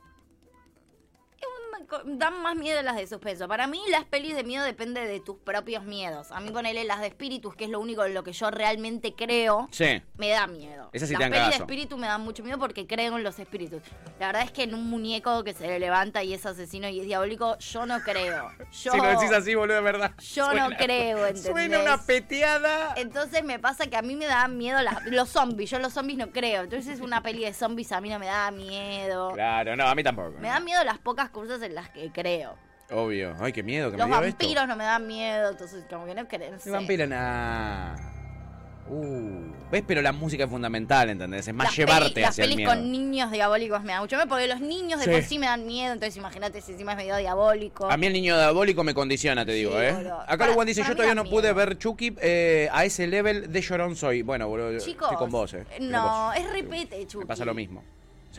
C: Dan más miedo las de suspenso. Para mí, las pelis de miedo depende de tus propios miedos. A mí, ponele las de espíritus, que es lo único en lo que yo realmente creo,
B: Sí.
C: me da miedo.
B: Esas sí
C: las
B: te dan
C: pelis de espíritu me dan mucho miedo porque creo en los espíritus. La verdad es que en un muñeco que se levanta y es asesino y es diabólico, yo no creo. Yo,
B: Si lo decís así, boludo, de verdad. (laughs)
C: Yo no creo, ¿entendés? (laughs)
B: Suena una peteada.
C: Entonces me pasa que a mí me da miedo las- los zombies. Yo los zombies no creo. Entonces una peli de zombies a mí no me da miedo.
B: Claro, no, a mí tampoco.
C: Me dan miedo las pocas cosas en las que creo.
B: Obvio. Ay, qué miedo que
C: Los
B: me dio
C: vampiros
B: esto.
C: no me dan miedo, entonces como que no creo. no
B: El vampiro, nah. Uh, ¿Ves? Pero la música es fundamental, ¿entendés? Es más
C: Las
B: llevarte
C: peli- las
B: hacia el
C: pelis
B: miedo.
C: con niños diabólicos me da mucho miedo porque los niños de
B: Sí.
C: por sí me dan miedo, entonces imagínate si encima es medio diabólico.
B: A mí el niño diabólico me condiciona, te digo,
C: Sí,
B: ¿eh?
C: boludo.
B: Acá
C: Para-
B: Luan dice, yo todavía
C: da
B: no pude ver Chucky eh, a ese level de llorón soy. Bueno, boludo,
C: Chicos,
B: estoy con vos, ¿eh? Estoy
C: no,
B: vos.
C: es repete, Chucky.
B: Me pasa lo mismo.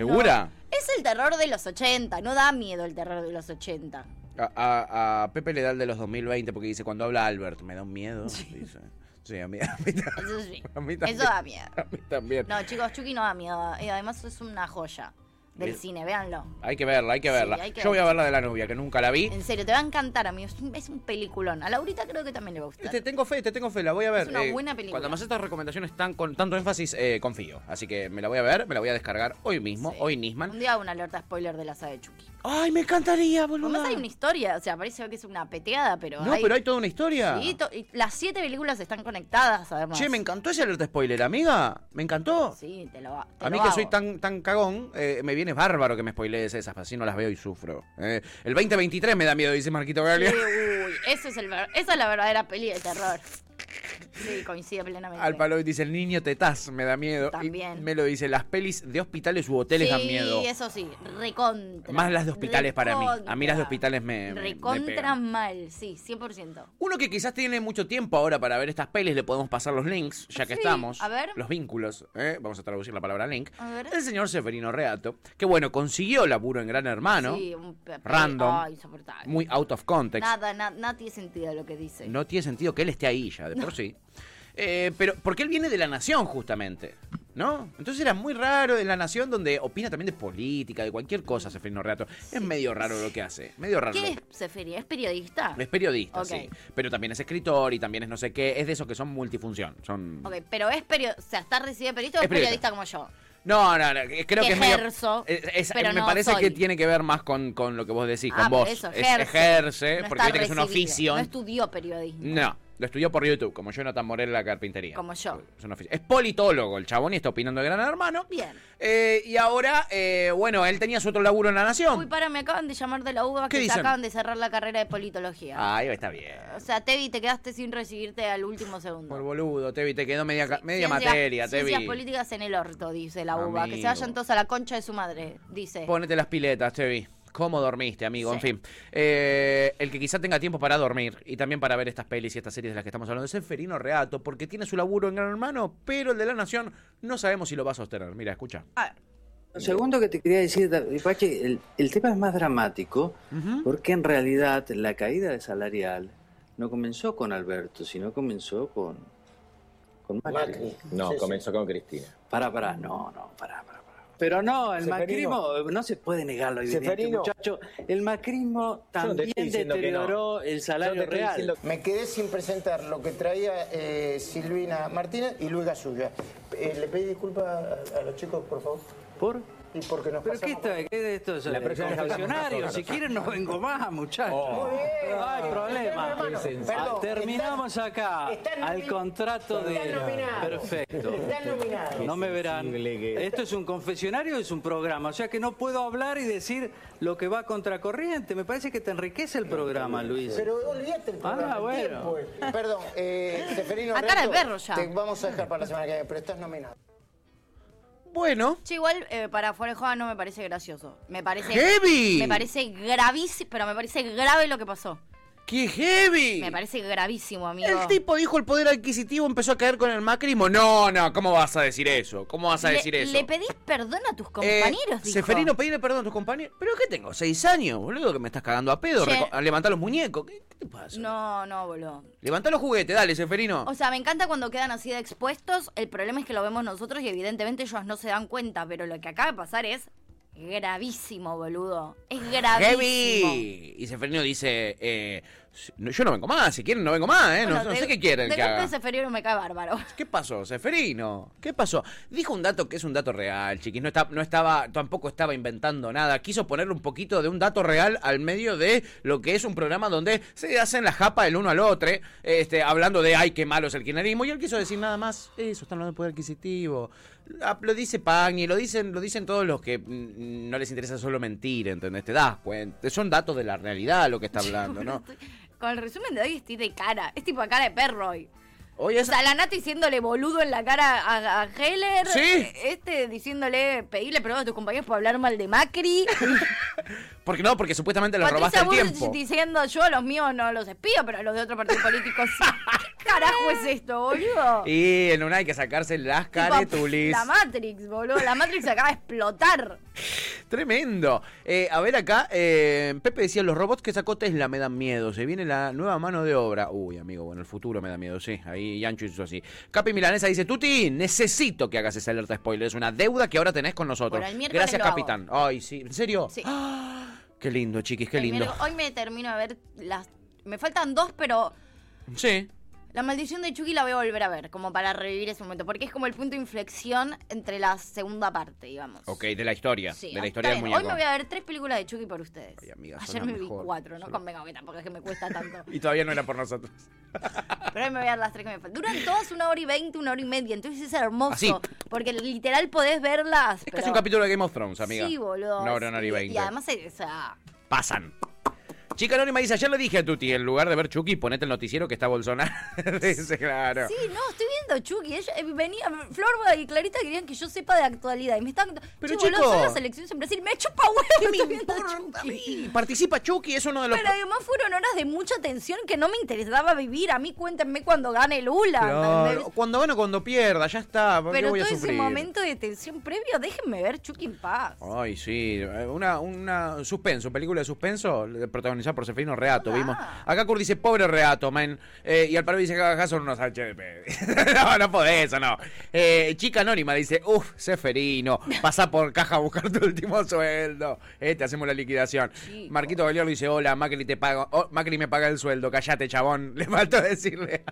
B: ¿Segura?
C: No, es el terror de los 80, no da miedo el terror de los 80.
B: A, a- a Pepe le da el de los 2020 porque dice, cuando habla Albert, me da un miedo. Dice. Sí, a mí, a mí también.
C: Eso sí.
B: A mí también.
C: Eso da miedo. (laughs)
B: A mí también.
C: No, chicos, Chucky no da miedo. Y además es una joya del cine, véanlo.
B: Hay que verla, hay que
C: Sí,
B: verla.
C: hay que
B: Yo voy a
C: verla.
B: ver la de la novia, que nunca la vi.
C: En serio, te va a encantar, amigo. Es un, es un peliculón. A Laurita creo que también le va a gustar.
B: Te tengo fe, te tengo fe, la voy a ver.
C: Es una
B: Eh,
C: buena película.
B: Cuando más estas recomendaciones están con tanto énfasis, eh, confío. Así que me la voy a ver, me la voy a descargar hoy mismo,
C: Sí.
B: hoy Nisman.
C: Un día una alerta spoiler de la saga de Chucky.
B: ¡Ay, me encantaría, boludo!
C: Además hay una historia, o sea, parece que es una peteada, pero
B: No, pero hay toda una historia.
C: Sí, to- y las siete películas están conectadas, además.
B: Che, me encantó ese alerta spoiler, amiga. Me encantó.
C: Sí, te lo, te
B: A mí
C: lo
B: que
C: hago.
B: soy tan, tan cagón, eh, me viene bárbaro que me spoilees esas, así no las veo y sufro. Eh, el 2023 me da miedo, dice Marquito Galia.
C: Sí, Uy, eso es el, esa es la verdadera peli de terror. Sí, coincide plenamente.
B: Al palo dice el niño tetaz, me da miedo. Y
C: También.
B: me lo dice, las pelis de hospitales u hoteles dan miedo.
C: Sí, eso sí, recontra.
B: Más las de hospitales para mí. A mí las de hospitales me,
C: Recontra mal, sí, 100%.
B: Uno que quizás tiene mucho tiempo ahora para ver estas pelis, le podemos pasar los links, ya que
C: Sí,
B: estamos.
C: a ver.
B: Los vínculos, ¿eh? vamos a traducir la palabra link.
C: A ver.
B: El señor Seferino Reato, que bueno, consiguió laburo en Gran Hermano.
C: Sí, un
B: Random.
C: Ay, insoportable.
B: Muy out of context.
C: Nada, na- nada tiene sentido lo que dice.
B: No tiene sentido que él esté ahí ya, de por sí. Eh, pero porque él viene de la nación, justamente. ¿No? Entonces era muy raro de la nación donde opina también de política, de cualquier cosa, Seferino Reato. Es medio raro lo que hace. Medio raro.
C: ¿Qué es Seferi? ¿Es periodista?
B: Es periodista, sí. Pero también es escritor y también es no sé qué. Es de esos que son multifunción. Son.
C: Ok, pero es periodista, o sea, ¿está recibido periodista o
B: Es
C: periodista
B: periodista.
C: como yo?
B: No, no, no. Creo
C: Que
B: que, es medio-
C: ejerzo,
B: es- es-
C: pero
B: me
C: no
B: parece
C: soy.
B: que tiene que ver más con, con lo que vos decís,
C: Ah,
B: con vos.
C: eso,
B: Es-
C: ejerce.
B: ejerce,
C: No
B: porque viste que es un oficio.
C: No estudió periodismo.
B: No, lo estudió por YouTube, como Jonathan Morel la carpintería.
C: Como yo.
B: Es, un es politólogo el chabón y está opinando de Gran Hermano.
C: Bien.
B: Eh, y ahora, eh, bueno, él tenía su otro laburo en La Nación.
C: Uy, para, me acaban de llamar de la UBA
B: ¿Qué
C: que se
B: dicen?
C: acaban de cerrar la carrera de politología.
B: Ay, está bien.
C: O sea, Tevi, te quedaste sin recibirte al último segundo.
B: Por boludo, Tevi, te quedó media, media
C: Ciencias-
B: materia,
C: Ciencias
B: Tevi.
C: políticas en el orto, dice la UBA. Que se vayan todos a la concha de su madre, dice.
B: Ponete las piletas, Tevi. ¿Cómo dormiste, amigo? En fin. Eh, el que quizá tenga tiempo para dormir y también para ver estas pelis y estas series de las que estamos hablando es Seferino Reato, porque tiene su laburo en Gran Hermano, pero el de la Nación no sabemos si lo va a sostener. Mira, escucha.
L: Lo segundo que te quería decir, Pachi, el, el tema es más dramático porque en realidad la caída de salarial no comenzó con Alberto, sino comenzó con, con Macri.
M: No, comenzó con Cristina.
L: Pará, pará, no, no, pará, pará. Pero no, el
M: Seferino.
L: macrismo, no se puede negar lo evidente,
M: Seferino.
L: muchacho. El macrismo también
M: no.
L: deterioró el salario real.
M: diciendo-
N: Me quedé sin presentar lo que traía eh, Silvina Martínez y Luis Gasulla. Eh, ¿Le pedí disculpas a, a los chicos, por favor?
L: ¿Por?
N: Y porque nos
L: ¿Pero qué, está, qué de esto es
M: La
L: confesionario? Si quieren no vengo más, muchachos.
M: Oh.
N: Muy bien.
L: No hay problema.
M: Perdón,
L: Ah, Terminamos acá
N: están
L: al contrato de...
N: están nominados.
L: Perfecto.
N: Están nominados.
L: No me verán. Esto es un confesionario, es un programa. O sea que no puedo hablar y decir lo que va contracorriente. Me parece que te enriquece el programa, Luis.
N: Pero olvídate el programa,
L: Ah,
N: el
L: bueno.
N: tiempo. Perdón, eh, Seferino
C: A cara de
N: Reato,
C: perro ya.
N: Te vamos a dejar para la semana que viene, pero estás nominado.
B: Bueno,
C: igual eh, para joda no me parece gracioso. Me parece.
B: ¡Heavy!
C: Me parece gravísimo, pero me parece grave lo que pasó.
B: ¡Qué heavy!
C: Me parece gravísimo, amigo.
B: El tipo dijo el poder adquisitivo empezó a caer con el macrismo. No, no, ¿cómo vas a decir eso? ¿Cómo vas a
C: Le-
B: decir eso?
C: Le pedís perdón a tus
B: Eh,
C: compañeros, dijo.
B: Seferino, pedirle perdón a tus compañeros. ¿Pero qué tengo? ¿Seis años, boludo? Que me estás cagando a pedo. A levantar los muñecos. ¿Qué, qué te pasa?
C: No, no, boludo.
B: Levantá los juguetes, dale, Seferino.
C: O sea, me encanta cuando quedan así de expuestos. El problema es que lo vemos nosotros y evidentemente ellos no se dan cuenta. Pero lo que acaba de pasar es gravísimo, boludo. Es gravísimo.
B: Heavy. Y Seferino dice, eh, yo no vengo más, si quieren no vengo más, ¿eh? No,
C: Bueno,
B: no
C: de-
B: sé qué quieren
C: de
B: que
C: golpe
B: haga.
C: Seferino me cae bárbaro. (laughs)
B: ¿Qué pasó, Seferino? ¿Qué pasó? Dijo un dato que es un dato real, chiquis. No, está, no estaba, tampoco estaba inventando nada. Quiso ponerle un poquito de un dato real al medio de lo que es un programa donde se hacen la japa el uno al otro, este, hablando de ay, qué malo es el kirchnerismo. Y él quiso decir nada más, eso, están hablando de poder adquisitivo. Ah, Lo dice Pagni, lo dicen, lo dicen todos los que mm, no les interesa solo mentir, ¿entendés? Te das cuenta. Son datos de la realidad lo que está (laughs) hablando, ¿no?
C: Con el resumen de hoy estoy de cara. Es tipo a cara de perro hoy.
B: Hoy
C: O
B: es
C: sea, la Nati diciéndole boludo en la cara a, a Heller.
B: Sí.
C: Este diciéndole, pedirle perdón a tus compañeros por hablar mal de Macri. (laughs)
B: Porque no, porque supuestamente le robaste el tiempo.
C: diciendo yo a los míos no los espío, pero a los de otro partido político sí. (laughs) ¿Qué carajo es esto, boludo?
B: Y en una hay que sacarse las caretulis.
C: La Matrix, boludo. La Matrix acaba de explotar. (laughs)
B: Tremendo. Eh, a ver acá, eh, Pepe decía, los robots que sacó Tesla me dan miedo. Se viene la nueva mano de obra. Uy, amigo, bueno, el futuro me da miedo, sí. Ahí Yancho hizo así. Capi Milanesa dice, Tuti, necesito que hagas esa alerta spoiler. Es una deuda que ahora tenés con nosotros.
C: Bueno,
B: Gracias,
C: hago.
B: capitán. Ay, sí. ¿En serio?
C: Sí.
B: Qué lindo, chiquis, qué
C: El
B: lindo.
C: miércoles- Hoy me termino de ver las... Me faltan dos, pero
B: Sí.
C: La maldición de Chucky la voy a volver a ver, como para revivir ese momento, porque es como el punto de inflexión entre la segunda parte, digamos.
B: Ok, de la historia.
C: Sí,
B: de la historia del muñeco.
C: Hoy me voy a ver tres películas de Chucky por ustedes.
B: amiga, sos
C: Ayer me vi cuatro, no convenga que tampoco es que me cuesta tanto. (laughs)
B: Y todavía no era por nosotros. (laughs)
C: Pero hoy me voy a ver las tres que me faltan. Duran todas una hora y veinte, una hora y media, entonces es hermoso.
B: Así.
C: Porque literal podés verlas.
B: Es casi un capítulo de Game of Thrones, amiga.
C: Sí, boludo.
B: Una hora, una hora y veinte.
C: Y además, o sea,
B: Pasan. Chica Anónima dice, ayer le dije a Tuti, en lugar de ver Chucky, ponete el noticiero que está Bolsonaro. (laughs) dice, claro.
C: Sí, no, estoy viendo Chucky. Ella, eh, venía, Flor y Clarita querían que yo sepa de actualidad. Y me están.
B: Pero, chico.
C: son las elecciones en Brasil. Me chupa huevo. estoy viendo Chucky.
B: Y participa Chucky, es uno de los...
C: Pero además fueron horas de mucha tensión que no me interesaba vivir. A mí cuéntenme cuando gane Lula.
B: Claro. Cuando gane o cuando pierda, ya está. ¿por qué
C: Pero
B: voy a
C: todo ese momento de tensión previo, déjenme ver Chucky en paz.
B: Ay, sí, una, una suspenso, película de suspenso, eh, por Seferino Reato, vimos. Acá Kurt dice, pobre Reato, man. Eh, y al paro dice, acá son unos HDP. (laughs) no, no podés, eso no. Eh, chica Anónima dice, uff, Seferino, (laughs) pasa por caja a buscar tu último sueldo. Eh, te hacemos la liquidación. Marquito Galeano dice, hola, Macri te pago, oh, Macri me paga el sueldo, callate, chabón. (laughs) Le faltó decirle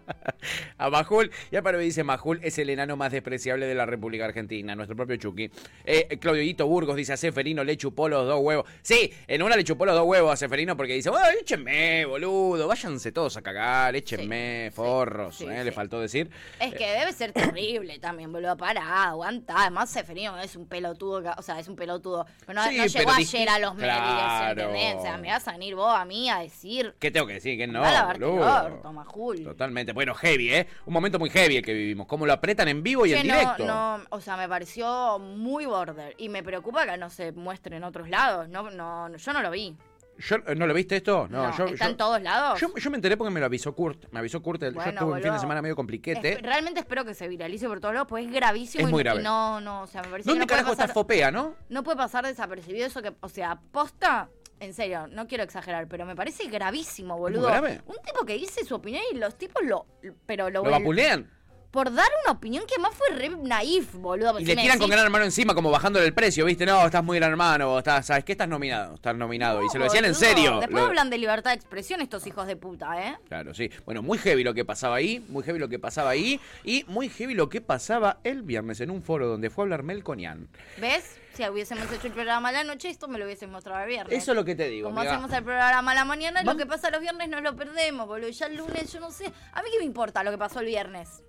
B: a Majul. Y al paro dice, Majul es el enano más despreciable de la República Argentina, nuestro propio Chucky. Eh, Claudio Hito Burgos dice, a Seferino le chupó los dos huevos. Sí, en una le chupó los dos huevos a Seferino porque dice, "Ay, échenme, boludo, váyanse todos a cagar, échenme, forros.
C: sí,
B: eh,
C: sí.
B: Le faltó decir.
C: Es que debe ser terrible también, boludo. Pará, aguanta. Además, Seferino es un pelotudo. O sea, es un pelotudo. Pero no, no llegó
B: pero
C: ayer a los medios,
B: Claro.
C: ¿entendés? O sea, me vas a venir vos a mí a decir.
B: ¿Qué tengo que decir? Que no,
C: "Anda a lavarte el
B: boludo.
C: Majul".
B: Totalmente. Bueno, heavy, ¿eh? Un momento muy heavy el que vivimos. Cómo lo apretan en vivo y en
C: no,
B: directo.
C: no, o sea, me pareció muy border. Y me preocupa que no se muestre en otros lados. No, no, yo no lo vi.
B: Yo, eh, ¿No lo viste esto? No,
C: No,
B: yo,
C: ¿Está
B: yo-
C: en todos lados?
B: yo, yo me enteré porque me lo avisó Kurt. Me avisó Kurt. el-
C: Bueno,
B: yo tuve un fin de semana medio compliquete.
C: Es- realmente espero que se viralice por todos lados, porque es gravísimo.
B: Es
C: y
B: muy
C: no-
B: grave.
C: Y no, no, o sea, me parece que
B: ¿Dónde
C: no puede
B: carajo está
C: pasar-
B: Fopea, no?
C: No puede pasar desapercibido eso que, o sea, posta, en serio, no quiero exagerar, pero me parece gravísimo, boludo.
B: grave?
C: Un tipo que dice su opinión y los tipos lo, pero lo,
B: Lo vapulean.
C: Por dar una opinión que más fue re naif, boludo.
B: Y
C: Si
B: le tiran con gran hermano encima, como bajándole el precio, ¿viste? No, estás muy gran hermano, estás, ¿sabes qué? Estás nominado, estás nominado. y se lo decían en serio.
C: Después
B: Lo-
C: hablan de libertad de expresión estos hijos de puta, ¿eh?
B: Claro, sí. Bueno, muy heavy lo que pasaba ahí, muy heavy lo que pasaba ahí, y muy heavy lo que pasaba el viernes en un foro donde fue a hablar Melconian.
C: ¿Ves? Si hubiésemos hecho el programa a la noche, esto me lo hubiesen mostrado el viernes.
B: Eso es lo que te digo,
C: Como
B: amiga.
C: hacemos el programa a la mañana, lo que pasa los viernes nos lo perdemos, boludo. Ya el lunes, yo no sé. A mí qué me importa lo que pasó el viernes.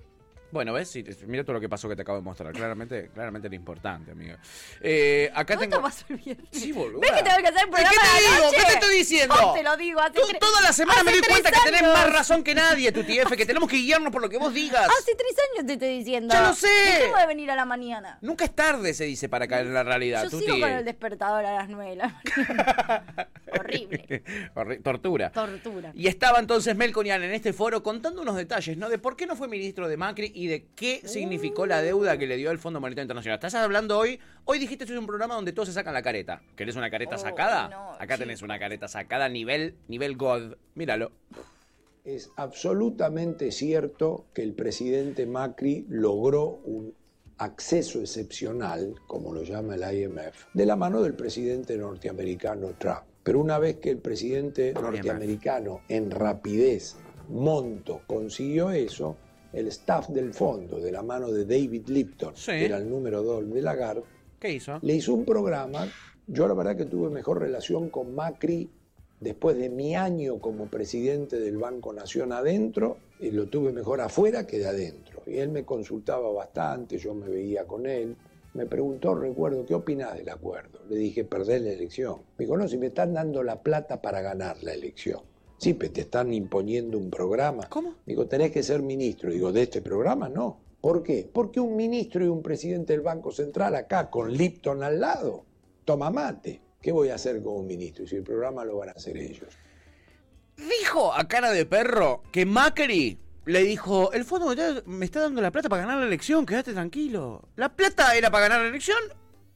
B: Bueno, ¿ves? Mira todo lo que pasó que te acabo de mostrar. Claramente, claramente era importante, amiga. Eh, acá
C: ¿Cuánto
B: tengo...
C: pasó el viernes?
B: Sí, boludo.
C: ¿Ves que tengo que hacer el programa
B: ¿Qué te digo?
C: noche?
B: ¿Qué te estoy diciendo?
C: Yo te lo digo, hace tres-
B: Toda la semana me doy cuenta que tenés más razón que nadie, tu TF, que tenemos que guiarnos por lo que vos digas.
C: Hace tres años te estoy diciendo.
B: Ya lo sé.
C: Dejemos de venir a la mañana.
B: Nunca es tarde, se dice, para caer en la realidad.
C: Yo sigo con el despertador a las nueve de la mañana. (laughs) Horrible.
B: Horri- Tortura.
C: Tortura.
B: Y estaba entonces Melconian en este foro contando unos detalles, ¿no? De por qué no fue ministro de Macri y de qué significó la deuda que le dio el Fondo Monetario Internacional. Estás hablando hoy, hoy dijiste esto es un programa donde todos se sacan la careta. ¿Querés una careta
C: Oh,
B: sacada?
C: no,
B: Acá tenés una careta sacada nivel, nivel God. Míralo.
M: Es absolutamente cierto que el presidente Macri logró un acceso excepcional, como lo llama el IMF, de la mano del presidente norteamericano Trump. Pero una vez que el presidente norteamericano en rapidez, monto, consiguió eso, el staff del fondo, de la mano de David Lipton, que era el número 2 de Lagarde,
B: ¿Qué hizo?
M: le hizo un programa. Yo la verdad que tuve mejor relación con Macri después de mi año como presidente del Banco Nación adentro, y lo tuve mejor afuera que de adentro. Y él me consultaba bastante, yo me veía con él. Me preguntó, recuerdo, ¿qué opinás del acuerdo? Le dije, perder la elección. Me dijo, no, si me están dando la plata para ganar la elección. Sí, pero te están imponiendo un programa. ¿Cómo? Digo, tenés que ser ministro. Digo, de este programa no. ¿Por qué? Porque un ministro y un presidente del Banco Central acá con Lipton al lado, toma mate. ¿Qué voy a hacer con un ministro? Y si el programa lo van a hacer ellos.
B: Dijo a cara de perro que Macri le dijo, el Fondo Monetario me está dando la plata para ganar la elección, quédate tranquilo. ¿La plata era para ganar la elección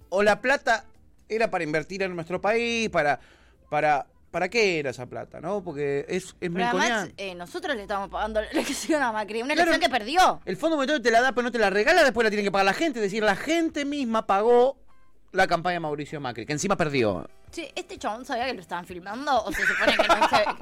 B: o la plata era para invertir en nuestro país, para... para ¿Para qué era esa plata, no? Porque es, es
C: Pero además, eh, nosotros le estamos pagando la elección a Macri. Una
B: Claro.
C: elección que perdió.
B: El Fondo Monetario te la da, pero no te la regala, después la tiene que pagar la gente. Es decir, la gente misma pagó la campaña de Mauricio Macri, que encima perdió.
C: Che, ¿este chabón sabía que lo estaban filmando? ¿O se supone que, no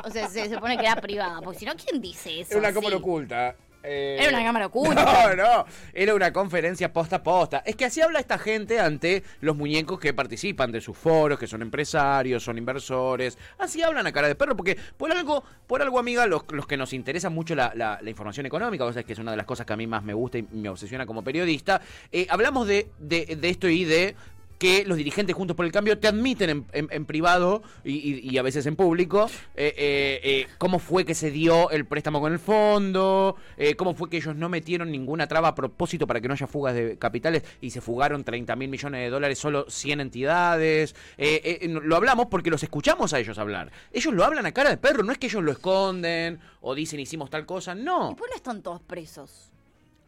C: o sea, se supone que era privada? Porque si no, ¿quién dice eso?
B: Era una cámara oculta. Eh,
C: Era una cámara oculta. (laughs)
B: No, no. Era una conferencia posta a posta. Es que así habla esta gente ante los muñecos que participan de sus foros, que son empresarios, son inversores. Así hablan a cara de perro, porque por algo, por algo, amiga, los, los que nos interesa mucho la, la- la información económica, o sea, que es una de las cosas que a mí más me gusta y me obsesiona como periodista, eh, hablamos de, de, de esto y de que los dirigentes Juntos por el Cambio te admiten en, en- en privado y, a veces en público eh, eh, eh, cómo fue que se dio el préstamo con el fondo, eh, cómo fue que ellos no metieron ninguna traba a propósito para que no haya fugas de capitales y se fugaron 30 mil millones de dólares solo 100 entidades. Eh, lo hablamos porque los escuchamos a ellos hablar. Ellos lo hablan a cara de perro, no es que ellos lo esconden o dicen hicimos tal cosa, no.
C: ¿Y por qué no están todos presos?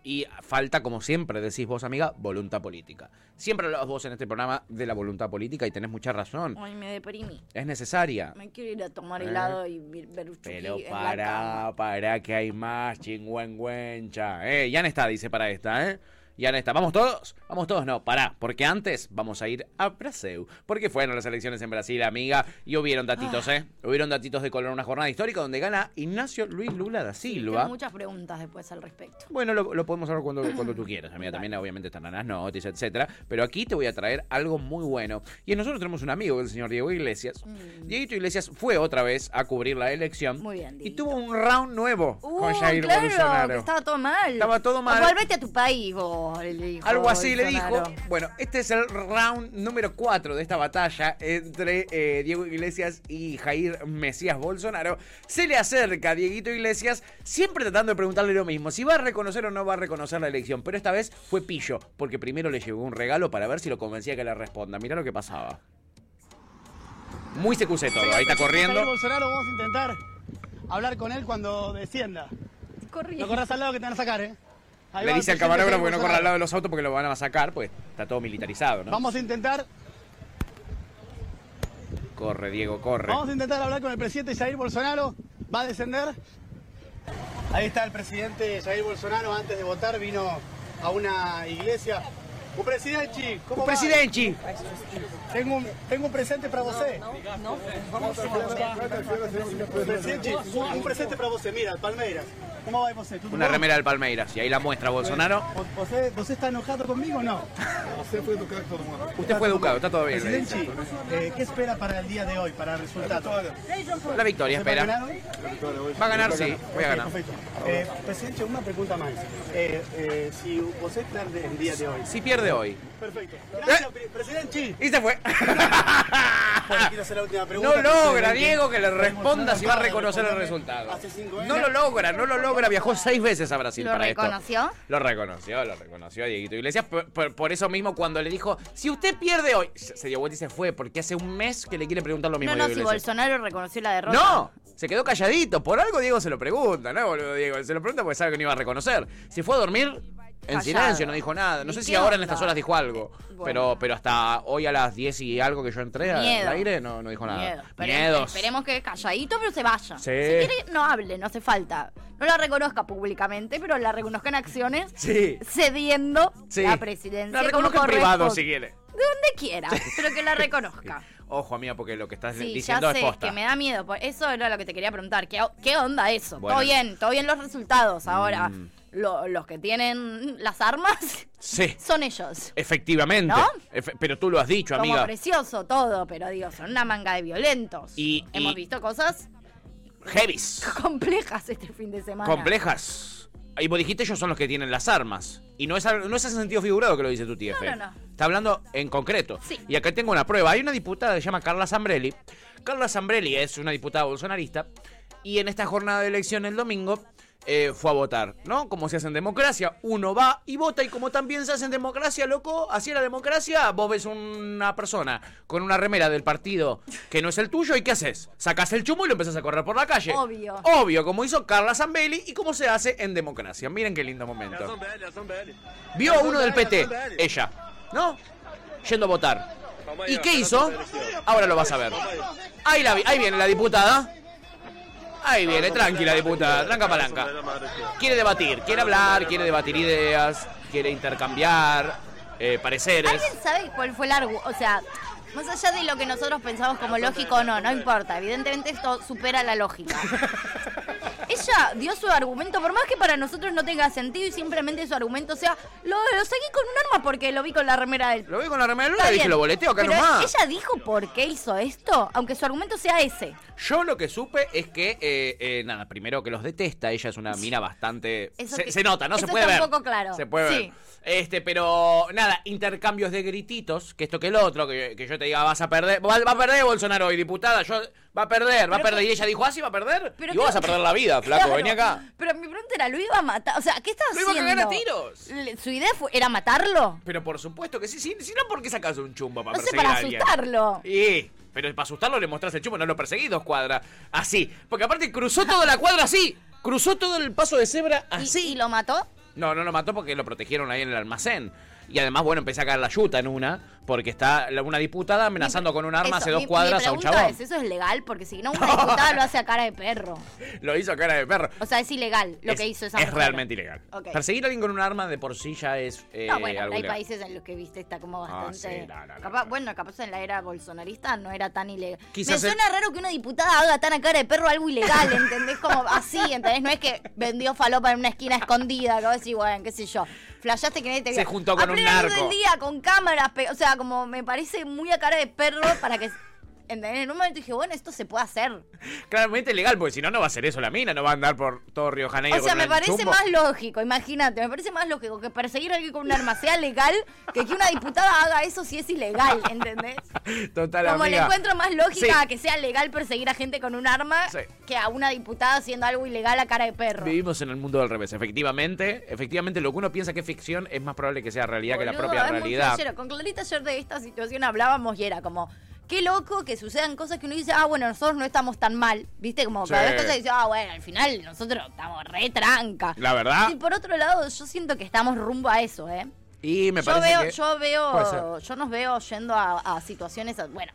B: Y falta, como siempre decís vos, amiga, voluntad política. Siempre hablabas vos en este programa de la voluntad política y tenés mucha razón.
C: Ay, me deprimí.
B: Es necesaria.
C: Me quiero ir a tomar
B: Eh.
C: helado y ver Chucky
B: Pero para, para que hay más chingüengüencha. Eh, ya no está, dice para esta, ¿eh? Ya no está. ¿Vamos todos? Vamos todos, no, pará. Porque antes vamos a ir a Brasil. Porque fueron las elecciones en Brasil, amiga. Y hubieron datitos,
C: Ah.
B: ¿eh? Hubieron datitos de color en una jornada histórica donde gana Ignacio Luis Lula da Silva.
C: Tengo muchas preguntas después al respecto.
B: Bueno, lo, lo podemos hablar cuando, cuando tú (clears throat) quieras. Amiga, también obviamente están las noticias, etcétera. Pero aquí te voy a traer algo muy bueno. Y nosotros tenemos un amigo, el señor Diego Iglesias. Dieguito Iglesias fue otra vez a cubrir la elección.
C: Mm. Muy bien,
B: Y tuvo un round nuevo
C: Uh,
B: con Jair
C: claro,
B: Bolsonaro.
C: estaba todo mal.
B: Estaba todo mal.
C: O Volvete a tu país, vos, le dijo
B: Algo así le dijo. Bueno, este es el round número 4 de esta batalla entre eh, Diego Iglesias y Jair Mesías Bolsonaro. Se le acerca a Dieguito Iglesias, siempre tratando de preguntarle lo mismo: si va a reconocer o no va a reconocer la elección. Pero esta vez fue pillo, porque primero le llegó un regalo para ver si lo convencía que le responda. Mirá lo que pasaba. Muy se todo, ahí está corriendo.
O: Jair Bolsonaro, vamos a intentar hablar con él cuando descienda. No corras al lado que te van a sacar, ¿eh? Ahí
B: Le dice al camarógrafo que no corra al lado de los autos porque lo van a sacar, pues está todo militarizado, ¿no?
O: Vamos a intentar,
B: Corre, Diego, corre.
O: vamos a intentar hablar con el presidente Jair Bolsonaro. Va a descender. Ahí está el presidente Jair Bolsonaro. Antes de votar vino a una iglesia. Un presidente, ¿cómo
B: Un
O: va?
B: presidente.
O: Tengo un, tengo un presente para você. Presidente, un, un presente para você. Mira, Palmeiras. ¿Cómo va você?
B: Una remera del Palmeiras. Y ahí la muestra Bolsonaro.
O: ¿Você, ¿Você está enojado conmigo o no? Usted fue educado con todo el mundo.
B: Usted fue educado, está todo bien.
O: Presidente, eh, ¿qué espera para el día de hoy, para el resultado?
B: La victoria,
O: ¿Usted va a
B: espera.
O: ganar hoy?
B: Va a ganar, sí, voy a ganar.
O: Eh, presidente, una pregunta más. Eh, eh, si usted pierde el día de hoy.
B: Si pierde hoy.
O: Perfecto. Gracias, pre- presidente.
B: Y se fue.
O: Bueno, quiero hacer la última pregunta.
B: No logra,
O: presidente.
B: Diego, que le responda si va a
O: de
B: reconocer el resultado.
O: hace cinco
B: No
O: años.
B: lo logra, no lo logra. Viajó seis veces a Brasil
C: ¿Lo
B: para esto.
C: reconoció?
B: Lo reconoció, lo reconoció a Dieguito Iglesias. Por, por- por eso mismo, cuando le dijo, si usted pierde hoy, se dio vuelta y se fue, porque hace un mes que le quiere preguntar lo mismo
C: No, no,
B: Diego
C: si
B: Iglesias.
C: Bolsonaro reconoció la derrota.
B: No, se quedó calladito. Por algo Diego se lo pregunta, ¿no, boludo Diego? Se lo pregunta porque sabe que no iba a reconocer. Se fue a dormir en
C: Callado.
B: silencio, no dijo nada. No
C: ¿Y
B: sé si ahora en estas horas dijo algo. Pero, pero hasta hoy a las 10 y algo que yo entré al aire no, no dijo nada.
C: Miedo.
B: Miedos.
C: Esperemos que calladito, pero se vaya.
B: Sí.
C: Si quiere, no hable, no hace falta. No la reconozca públicamente, pero la reconozca en acciones,
B: Sí.
C: cediendo
B: Sí.
C: la presidencia.
B: La
C: como
B: reconozco en privado si quiere.
C: De donde quiera, pero que la (laughs) reconozca.
B: Ojo, amiga, porque lo que estás
C: Sí, ya
B: diciendo es posta.
C: que me da miedo. Por eso era lo que te quería preguntar. ¿Qué, qué onda eso?
B: Bueno.
C: Todo bien, todo bien los resultados. Ahora,
B: Mm.
C: Lo- los que tienen las armas
B: Sí, (laughs)
C: son ellos.
B: efectivamente.
C: ¿No?
B: Efe- pero tú lo has dicho,
C: Como
B: amiga.
C: precioso todo, pero digo, son una manga de violentos.
B: Y-
C: Hemos
B: y-
C: visto cosas
B: Heavies. (laughs)
C: complejas este fin de semana.
B: Complejas. Y vos dijiste, ellos son los que tienen las armas. Y no es, no es ese sentido figurado que lo dice tu tía
C: No, no, no.
B: Está hablando en concreto.
C: Sí.
B: Y acá tengo una prueba. Hay una diputada que se llama Carla Zambrelli. Carla Zambrelli es una diputada bolsonarista. Y en esta jornada de elección el domingo eh, fue a votar, ¿no? Como se hace en democracia, uno va y vota. Y como también se hace en democracia, loco, así es la democracia, vos ves una persona con una remera del partido que no es el tuyo. ¿Y qué haces? Sacás el chumo y lo empezás a correr por la calle.
C: Obvio.
B: Obvio, como hizo Carla Zambelli y como se hace en democracia. Miren qué lindo momento. Vio a uno del PT, ella, ¿no? Yendo a votar. ¿Y qué hizo? Ahora lo vas a ver. Ahí, la vi- ahí viene la diputada. Ahí viene, tranquila diputada, tranca palanca. Quiere debatir, quiere hablar, quiere debatir ideas, quiere intercambiar eh, pareceres.
C: ¿Alguien sabe cuál fue el argumento? O sea, más allá de lo que nosotros pensamos como lógico o no, no importa. Evidentemente esto supera la lógica. (laughs) ella dio su argumento, por más que para nosotros no tenga sentido y simplemente su argumento sea, lo, lo seguí con un arma porque lo vi con la remera del...
B: Lo vi con la remera del Lula y
C: bien,
B: lo boleteo acá
C: pero
B: nomás.
C: ella dijo por qué hizo esto, aunque su argumento sea ese.
B: Yo lo que supe es que, eh, eh, nada, primero que los detesta, ella es una mina bastante...
C: Eso
B: Se,
C: que-
B: se nota, ¿no? Se puede
C: está
B: ver.
C: un poco claro.
B: Se puede
C: Sí.
B: ver. Este, pero nada, intercambios de grititos, que esto que el otro, que, que yo te diga, vas a perder, va, va a perder Bolsonaro hoy, diputada, yo, va a perder, va a perder. Y ella dijo, ah, sí, va a perder.
C: Pero
B: y vos vas a perder la vida, flaco,
C: Claro.
B: vení acá.
C: Pero mi pregunta era, ¿lo iba a matar? O sea, ¿qué estaba
B: Lo iba a
C: haciendo?
B: cagar a tiros.
C: Le- ¿Su idea fue, era matarlo?
B: Pero por supuesto que sí, sí, si no, ¿por qué sacas un chumbo para
C: No sé,
B: perseguir
C: para
B: a alguien?
C: asustarlo.
B: Y, pero para asustarlo le mostrás el chumbo, no lo perseguí dos cuadras. Así. Porque aparte cruzó toda la cuadra así. Cruzó todo el paso de cebra
C: ¿Y,
B: así.
C: y lo mató?
B: No, no lo mató porque lo protegieron ahí en el almacén. Y además, bueno, empecé a caer la yuta en una, porque está una diputada amenazando con un arma
C: Eso,
B: hace dos
C: mi-
B: cuadras
C: mi
B: a un chabón.
C: es, ¿eso es legal? Porque si no, una diputada lo hace a cara de perro. (laughs)
B: Lo hizo a cara de perro.
C: O sea, es ilegal lo
B: Es-
C: que hizo esa
B: Es
C: mujer.
B: realmente ilegal.
C: Ok.
B: Perseguir a alguien con un arma de por sí ya es eh,
C: No, bueno,
B: algo
C: hay países en los que, viste, está como
B: Ah,
C: bastante...
B: sí, no, no, no,
C: capaz, Bueno, capaz en la era bolsonarista no era tan ilegal.
B: Quizás
C: Me
B: el-
C: suena raro que una diputada haga tan a cara de perro algo ilegal, (laughs) ¿entendés? Como así, ¿entendés? No es que vendió falopa en una esquina escondida, que vos decís, bueno, qué sé yo. Flashaste que nadie te
B: Se juntó con
C: a
B: un narco.
C: del día, con cámaras, o sea, como me parece muy a cara de perro para que... ¿Entendés? En un momento dije, bueno, esto se puede hacer.
B: Claramente legal, porque si no, no va a hacer eso la mina, no va a andar por todo Río Janeiro
C: O sea, me parece
B: chumbo.
C: más lógico, imagínate, me parece más lógico que perseguir a alguien con un arma sea legal que que una diputada haga eso si es ilegal, ¿entendés?
B: Total,
C: Como le
B: amiga.
C: encuentro más lógica
B: Sí.
C: a que sea legal perseguir a gente con un arma
B: Sí.
C: que a una diputada haciendo algo ilegal a cara de perro.
B: Vivimos en el mundo del revés. Efectivamente, efectivamente, lo que uno piensa que es ficción es más probable que sea realidad que la propia realidad.
C: Con Clarita ayer de esta situación hablábamos y era como, qué loco que sucedan cosas que uno dice, ah, bueno, nosotros no estamos tan mal. ¿Viste? Como cada vez que se dice, ah, bueno, al final nosotros estamos re tranca.
B: La verdad.
C: Y por otro lado, yo siento que estamos rumbo a eso, ¿eh?
B: Y me
C: yo
B: parece
C: veo,
B: que
C: yo veo, yo nos veo yendo a, a situaciones, bueno,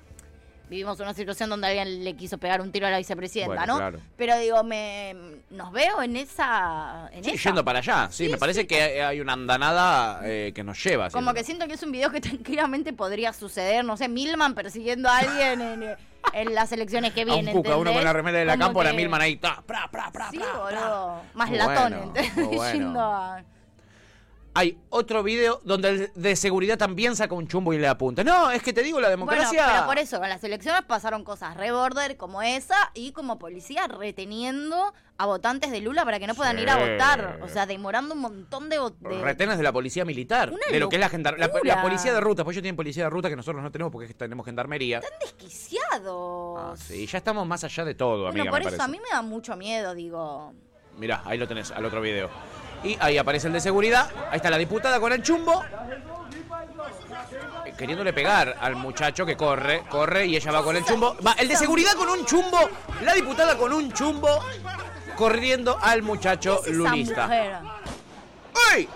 C: vivimos una situación donde alguien le quiso pegar un tiro a la vicepresidenta,
B: Bueno,
C: ¿no?
B: claro.
C: Pero digo, me nos veo en esa, en
B: Sí,
C: esa.
B: yendo para allá. Sí,
C: Sí,
B: me parece que hay una andanada eh, que nos lleva.
C: Como que siento que es un video que (laughs) tranquilamente podría suceder, no sé, Milman persiguiendo a alguien en, en las elecciones que
B: a un
C: vienen.
B: cuca, uno con la remera de la cámpora,
C: que-
B: Milman ahí, ta, pra, pra, pra,
C: Sí,
B: pra.
C: Más
B: Muy
C: latón,
B: bueno,
C: ¿entendés?
B: muy (laughs) bueno.
C: Yendo a-
B: Hay otro video donde el de seguridad también saca un chumbo y le apunta. No, es que te digo, la democracia...
C: Bueno, pero por eso, con las elecciones pasaron cosas re border como esa y como policía reteniendo a votantes de Lula para que no puedan ir a votar. O sea, demorando un montón de... de-
B: Retenes de la policía militar.
C: Una
B: de lo que es la, la, la policía de ruta. Pues ellos tienen policía de ruta que nosotros no tenemos porque tenemos gendarmería.
C: desquiciados.
B: Ah, sí, ya estamos más allá de todo,
C: bueno,
B: amiga,
C: por
B: me
C: eso
B: parece.
C: a mí me da mucho miedo, digo.
B: Mirá, ahí lo tenés, al otro video. Y ahí aparece el de seguridad. Ahí está la diputada con el chumbo. eh, Queriéndole pegar al muchacho que corre, corre y ella va con el chumbo. Va, el de seguridad con un chumbo, la diputada con un chumbo, corriendo al muchacho lunista. ¡Ey!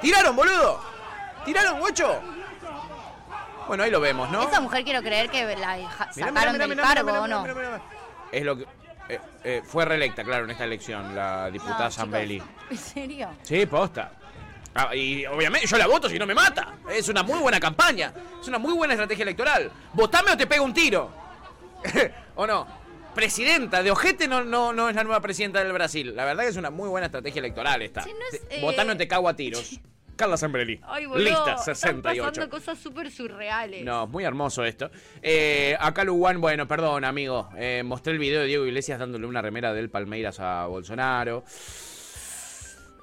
B: ¡Tiraron, boludo! ¿Tiraron, guacho? Bueno, ahí lo vemos, ¿no?
C: Esa mujer quiero creer que la sacaron del cargo, ¿o no?
B: Es lo que... eh, eh, fue reelecta, claro, en esta elección, la diputada Zambelli.
C: ¿En serio?
B: Sí, posta. Ah, y obviamente yo la voto si no me mata. Es una muy buena campaña. Es una muy buena estrategia electoral. Votame o te pego un tiro. (laughs) ¿O no? Presidenta de Ojete no, no, no es la nueva presidenta del Brasil. La verdad que es una muy buena estrategia electoral esta.
C: es, eh,
B: Votame o te cago a tiros. (laughs) Carla Zambrelli.
C: Ay, boludo.
B: Lista,
C: Están
B: 68.
C: pasando cosas súper surreales.
B: No, muy hermoso esto. Eh, acá Luwan, bueno, perdón, amigo. Eh, mostré el video de Diego Iglesias dándole una remera del Palmeiras a Bolsonaro.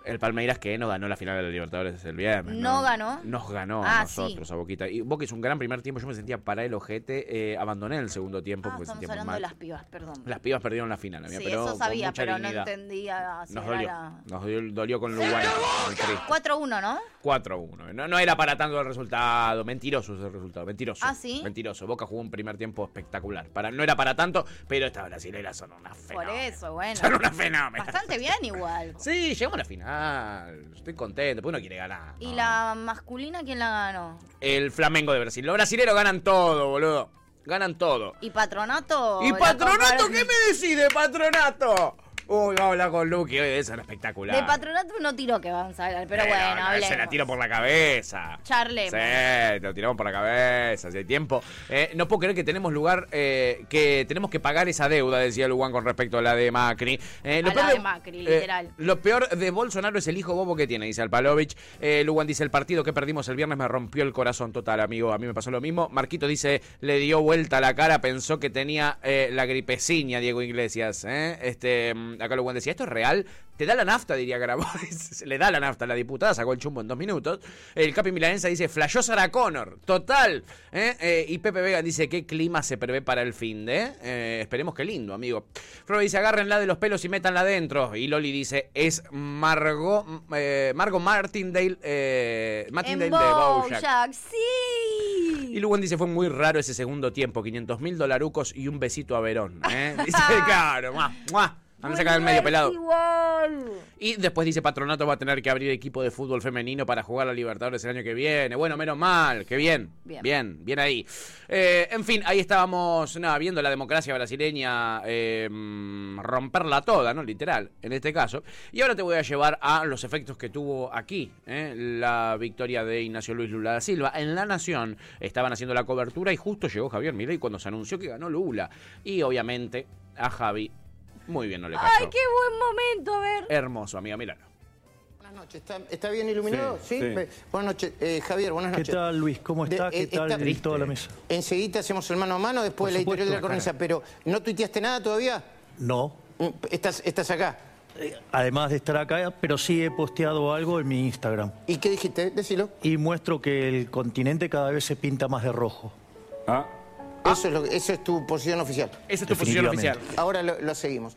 B: El Palmeiras que no ganó la final de la Libertadores el viernes.
C: ¿No ganó?
B: Nos ganó
C: Ah,
B: a nosotros, a Boquita. Y Boca hizo un gran primer tiempo. Yo me sentía para el ojete. Eh, abandoné el segundo tiempo
C: Ah,
B: porque
C: estamos hablando
B: mal.
C: de las pibas, perdón.
B: Las pibas perdieron la final, amiga,
C: Sí,
B: pero
C: eso sabía, pero no entendía si
B: Nos dolió.
C: la-
B: Nos dolió, dolió con el tri.
C: 4-1, ¿no?
B: 4-1. No, no era para tanto el resultado. Mentiroso ese resultado. Mentiroso.
C: ¿Ah, sí?
B: Mentiroso. Boca jugó un primer tiempo espectacular. Para, no era para tanto, pero estas brasileras son una
C: Por
B: fenómeno.
C: eso, bueno.
B: Son una fenómeno.
C: Bastante bien igual.
B: Sí, llegamos a la final. Estoy contento, porque uno quiere ganar.
C: ¿Y la masculina quién la ganó?
B: El Flamengo de Brasil. Los brasileros ganan todo, boludo. Ganan todo.
C: ¿Y Patronato?
B: ¿Y Patronato qué me decís de Patronato? Uy, vamos a hablar con Luqui hoy de eso, era espectacular.
C: De patronato no tiró que vamos a hablar, pero
B: Eh,
C: bueno,
B: no, no,
C: hablemos.
B: Se la tiro por la cabeza.
C: Charlemos.
B: Sí, lo tiramos por la cabeza, hace tiempo. Eh, no puedo creer que tenemos lugar, eh, que tenemos que pagar esa deuda, decía Lugan con respecto a la de Macri. Eh,
C: A la de Macri, literal.
B: eh, lo peor de Bolsonaro es el hijo bobo que tiene, dice Alpalovich. Eh, Lugan dice, el partido que perdimos el viernes me rompió el corazón total, amigo. A mí me pasó lo mismo. Marquito dice, le dio vuelta la cara, pensó que tenía eh, la gripeciña, Diego Iglesias. ¿eh? Este, mm, acá Lugan decía, ¿esto es real? Te da la nafta, diría Grabois. (laughs) Le da la nafta a la diputada, sacó el chumbo en dos minutos. El Capi Milanense dice, flashó Sarah Connor. Total. ¿eh? Eh, y Pepe Vega dice, ¿qué clima se prevé para el fin de? Eh, esperemos que lindo, amigo. Flor dice, agárrenla de los pelos y métanla adentro. Y Loli dice, es Margot, eh, Margot Martindale, Martindale
C: En
B: de Bojack.
C: Bojack, sí.
B: Y Lugan dice, fue muy raro ese segundo tiempo, 500 mil dolarucos y un besito a Verón. Dice, (laughs) claro, muah, muah. Van a sacar el medio pelado.
C: Igual.
B: Y después dice Patronato va a tener que abrir equipo de fútbol femenino para jugar a Libertadores el año que viene. Bueno, menos mal, que bien.
C: Bien.
B: Bien, bien, ahí. Eh, en fin, ahí estábamos nada, viendo la democracia brasileña eh, romperla toda, ¿no? Literal, en este caso. Y ahora te voy a llevar a los efectos que tuvo aquí, ¿eh? la victoria de Ignacio Luis Lula da Silva. En La Nación estaban haciendo la cobertura y justo llegó Javier Milei cuando se anunció que ganó Lula. Y obviamente a Javi muy bien no le cayó.
C: Ay, qué buen momento, a ver.
B: Hermoso, amiga, míralo.
N: Buenas noches, ¿está, está bien iluminado?
P: Sí,
N: Sí.
P: sí.
N: Be- Buenas noches, Eh, Javier, buenas
P: ¿Qué
N: noches.
P: tal, Luis? ¿Cómo
N: De-
P: está? ¿Qué
N: eh,
P: tal
N: está-
P: y toda la mesa?
N: Enseguida hacemos el mano a mano, después
P: Por
N: la editorial de la cornisa, pero ¿no tuiteaste nada todavía?
P: No.
N: Mm, ¿Estás, estás acá?
P: Además de estar acá, pero sí he posteado algo en mi Instagram.
N: ¿Y qué dijiste? Decilo.
P: Y muestro que el continente cada vez se pinta más de rojo.
N: Eso, es lo eso es tu posición oficial.
B: Esa es tu posición oficial.
N: Ahora lo, lo seguimos.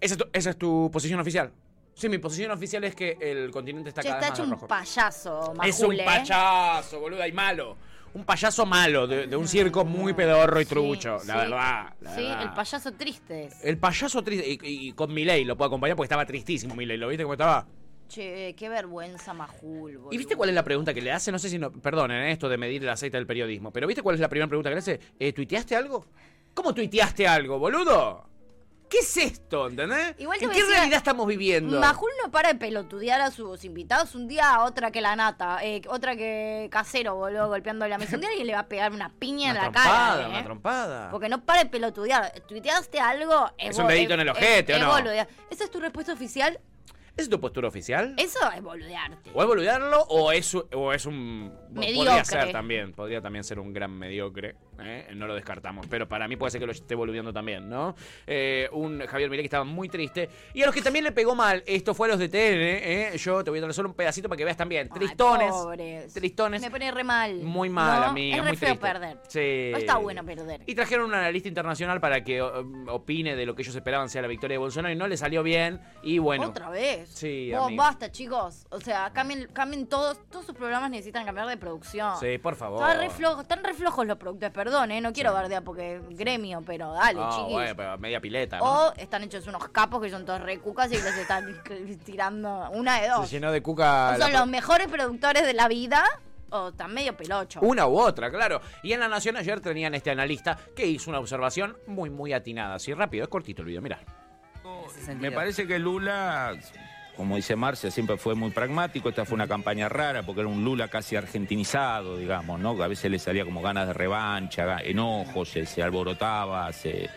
B: ¿Esa es, tu, esa es tu posición oficial? Sí, mi posición oficial es que el continente está
C: Che,
B: cada
C: está
B: vez
C: hecho
B: más
C: un
B: rojo.
C: payaso,
B: Es un
C: ¿eh?
B: payaso, boluda, y malo. Un payaso malo, de, de un circo muy pedorro y trucho, la
C: sí.
B: verdad. la
C: Sí,
B: verdad.
C: el payaso triste. es.
B: El payaso triste, y, y con Milei lo puedo acompañar porque estaba tristísimo Milei, ¿lo viste cómo estaba?
C: Che, qué vergüenza, Majul, boludo.
B: ¿Y viste cuál es la pregunta que le hace? No sé si no, perdonen eh, esto de medir el aceite del periodismo, pero ¿viste cuál es la primera pregunta que le hace? Eh, ¿Tuiteaste algo? ¿Cómo tuiteaste algo, boludo? ¿Qué es esto, entendés?
C: Igual
B: ¿En qué realidad estamos viviendo?
C: Majul no para de pelotudear a sus invitados. Un día otra que la nata, eh, otra que casero, boludo, golpeando la mesa. Un día alguien le va a pegar una piña en la
B: trompada,
C: cara.
B: una
C: ¿eh?
B: trompada.
C: Porque no para de pelotudear. ¿Tuiteaste algo?
B: Es un dedito en el ojete, ¿o no?
C: ¿Esa es tu respuesta oficial?
B: ¿Esa es tu postura oficial?
C: Eso es boludearte.
B: ¿O es boludearlo o es, o es un...
C: Mediocre.
B: Podría ser también, podría también ser un gran mediocre, ¿eh? no lo descartamos, pero para mí puede ser que lo esté boludeando también, ¿no? Eh, un Javier Milei que estaba muy triste, y a los que también le pegó mal, esto fue a los de TN, ¿eh? yo te voy a dar solo un pedacito para que veas también, tristones,
C: Pobres.
B: tristones,
C: Me pone re mal.
B: muy mal,
C: ¿no?
B: amiga,
C: Es re
B: muy
C: feo
B: triste.
C: perder.
B: Sí.
C: No está bueno perder.
B: Y trajeron un analista internacional para que o- opine de lo que ellos esperaban sea la victoria de Bolsonaro y no le salió bien, y bueno...
C: Otra vez.
B: Sí,
C: Vos,
B: amiga.
C: basta, chicos. O sea, cambien, cambien todos. Todos sus programas necesitan cambiar de producción.
B: Sí, por favor.
C: Están re, flojos, están re flojos los productores, perdón, ¿eh? No quiero bardear porque gremio, pero dale,
B: No,
C: chiquis.
B: bueno, pero media pileta, ¿no?
C: O están hechos unos capos que son todos re cucas y les están (laughs) tirando una de dos.
B: Se llenó de cuca...
C: O son los mejores productores de la vida o están medio pelocho.
B: Una u otra, claro. Y en La Nación ayer tenían este analista que hizo una observación muy, muy atinada. Así rápido, es cortito el video, mira.
Q: Me parece que Lula, como dice Marcia, siempre fue muy pragmático. Esta fue una campaña rara porque era un Lula casi argentinizado, digamos, ¿no? A veces le salía como ganas de revancha, ga- enojo, se, se alborotaba, se-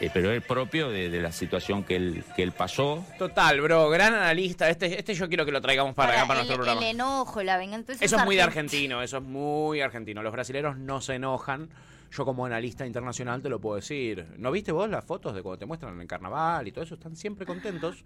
Q: eh, pero es propio de, de la situación que él, que él pasó.
B: Total, bro, gran analista. Este, este yo quiero que lo traigamos para, acá, para
C: el,
B: nuestro
C: el
B: programa.
C: enojo, la venganza.
B: Eso es muy de
C: argentino,
B: eso es muy argentino. Los brasileños no se enojan. Yo como analista internacional te lo puedo decir. ¿No viste vos las fotos de cuando te muestran en el carnaval y todo eso? Están siempre contentos.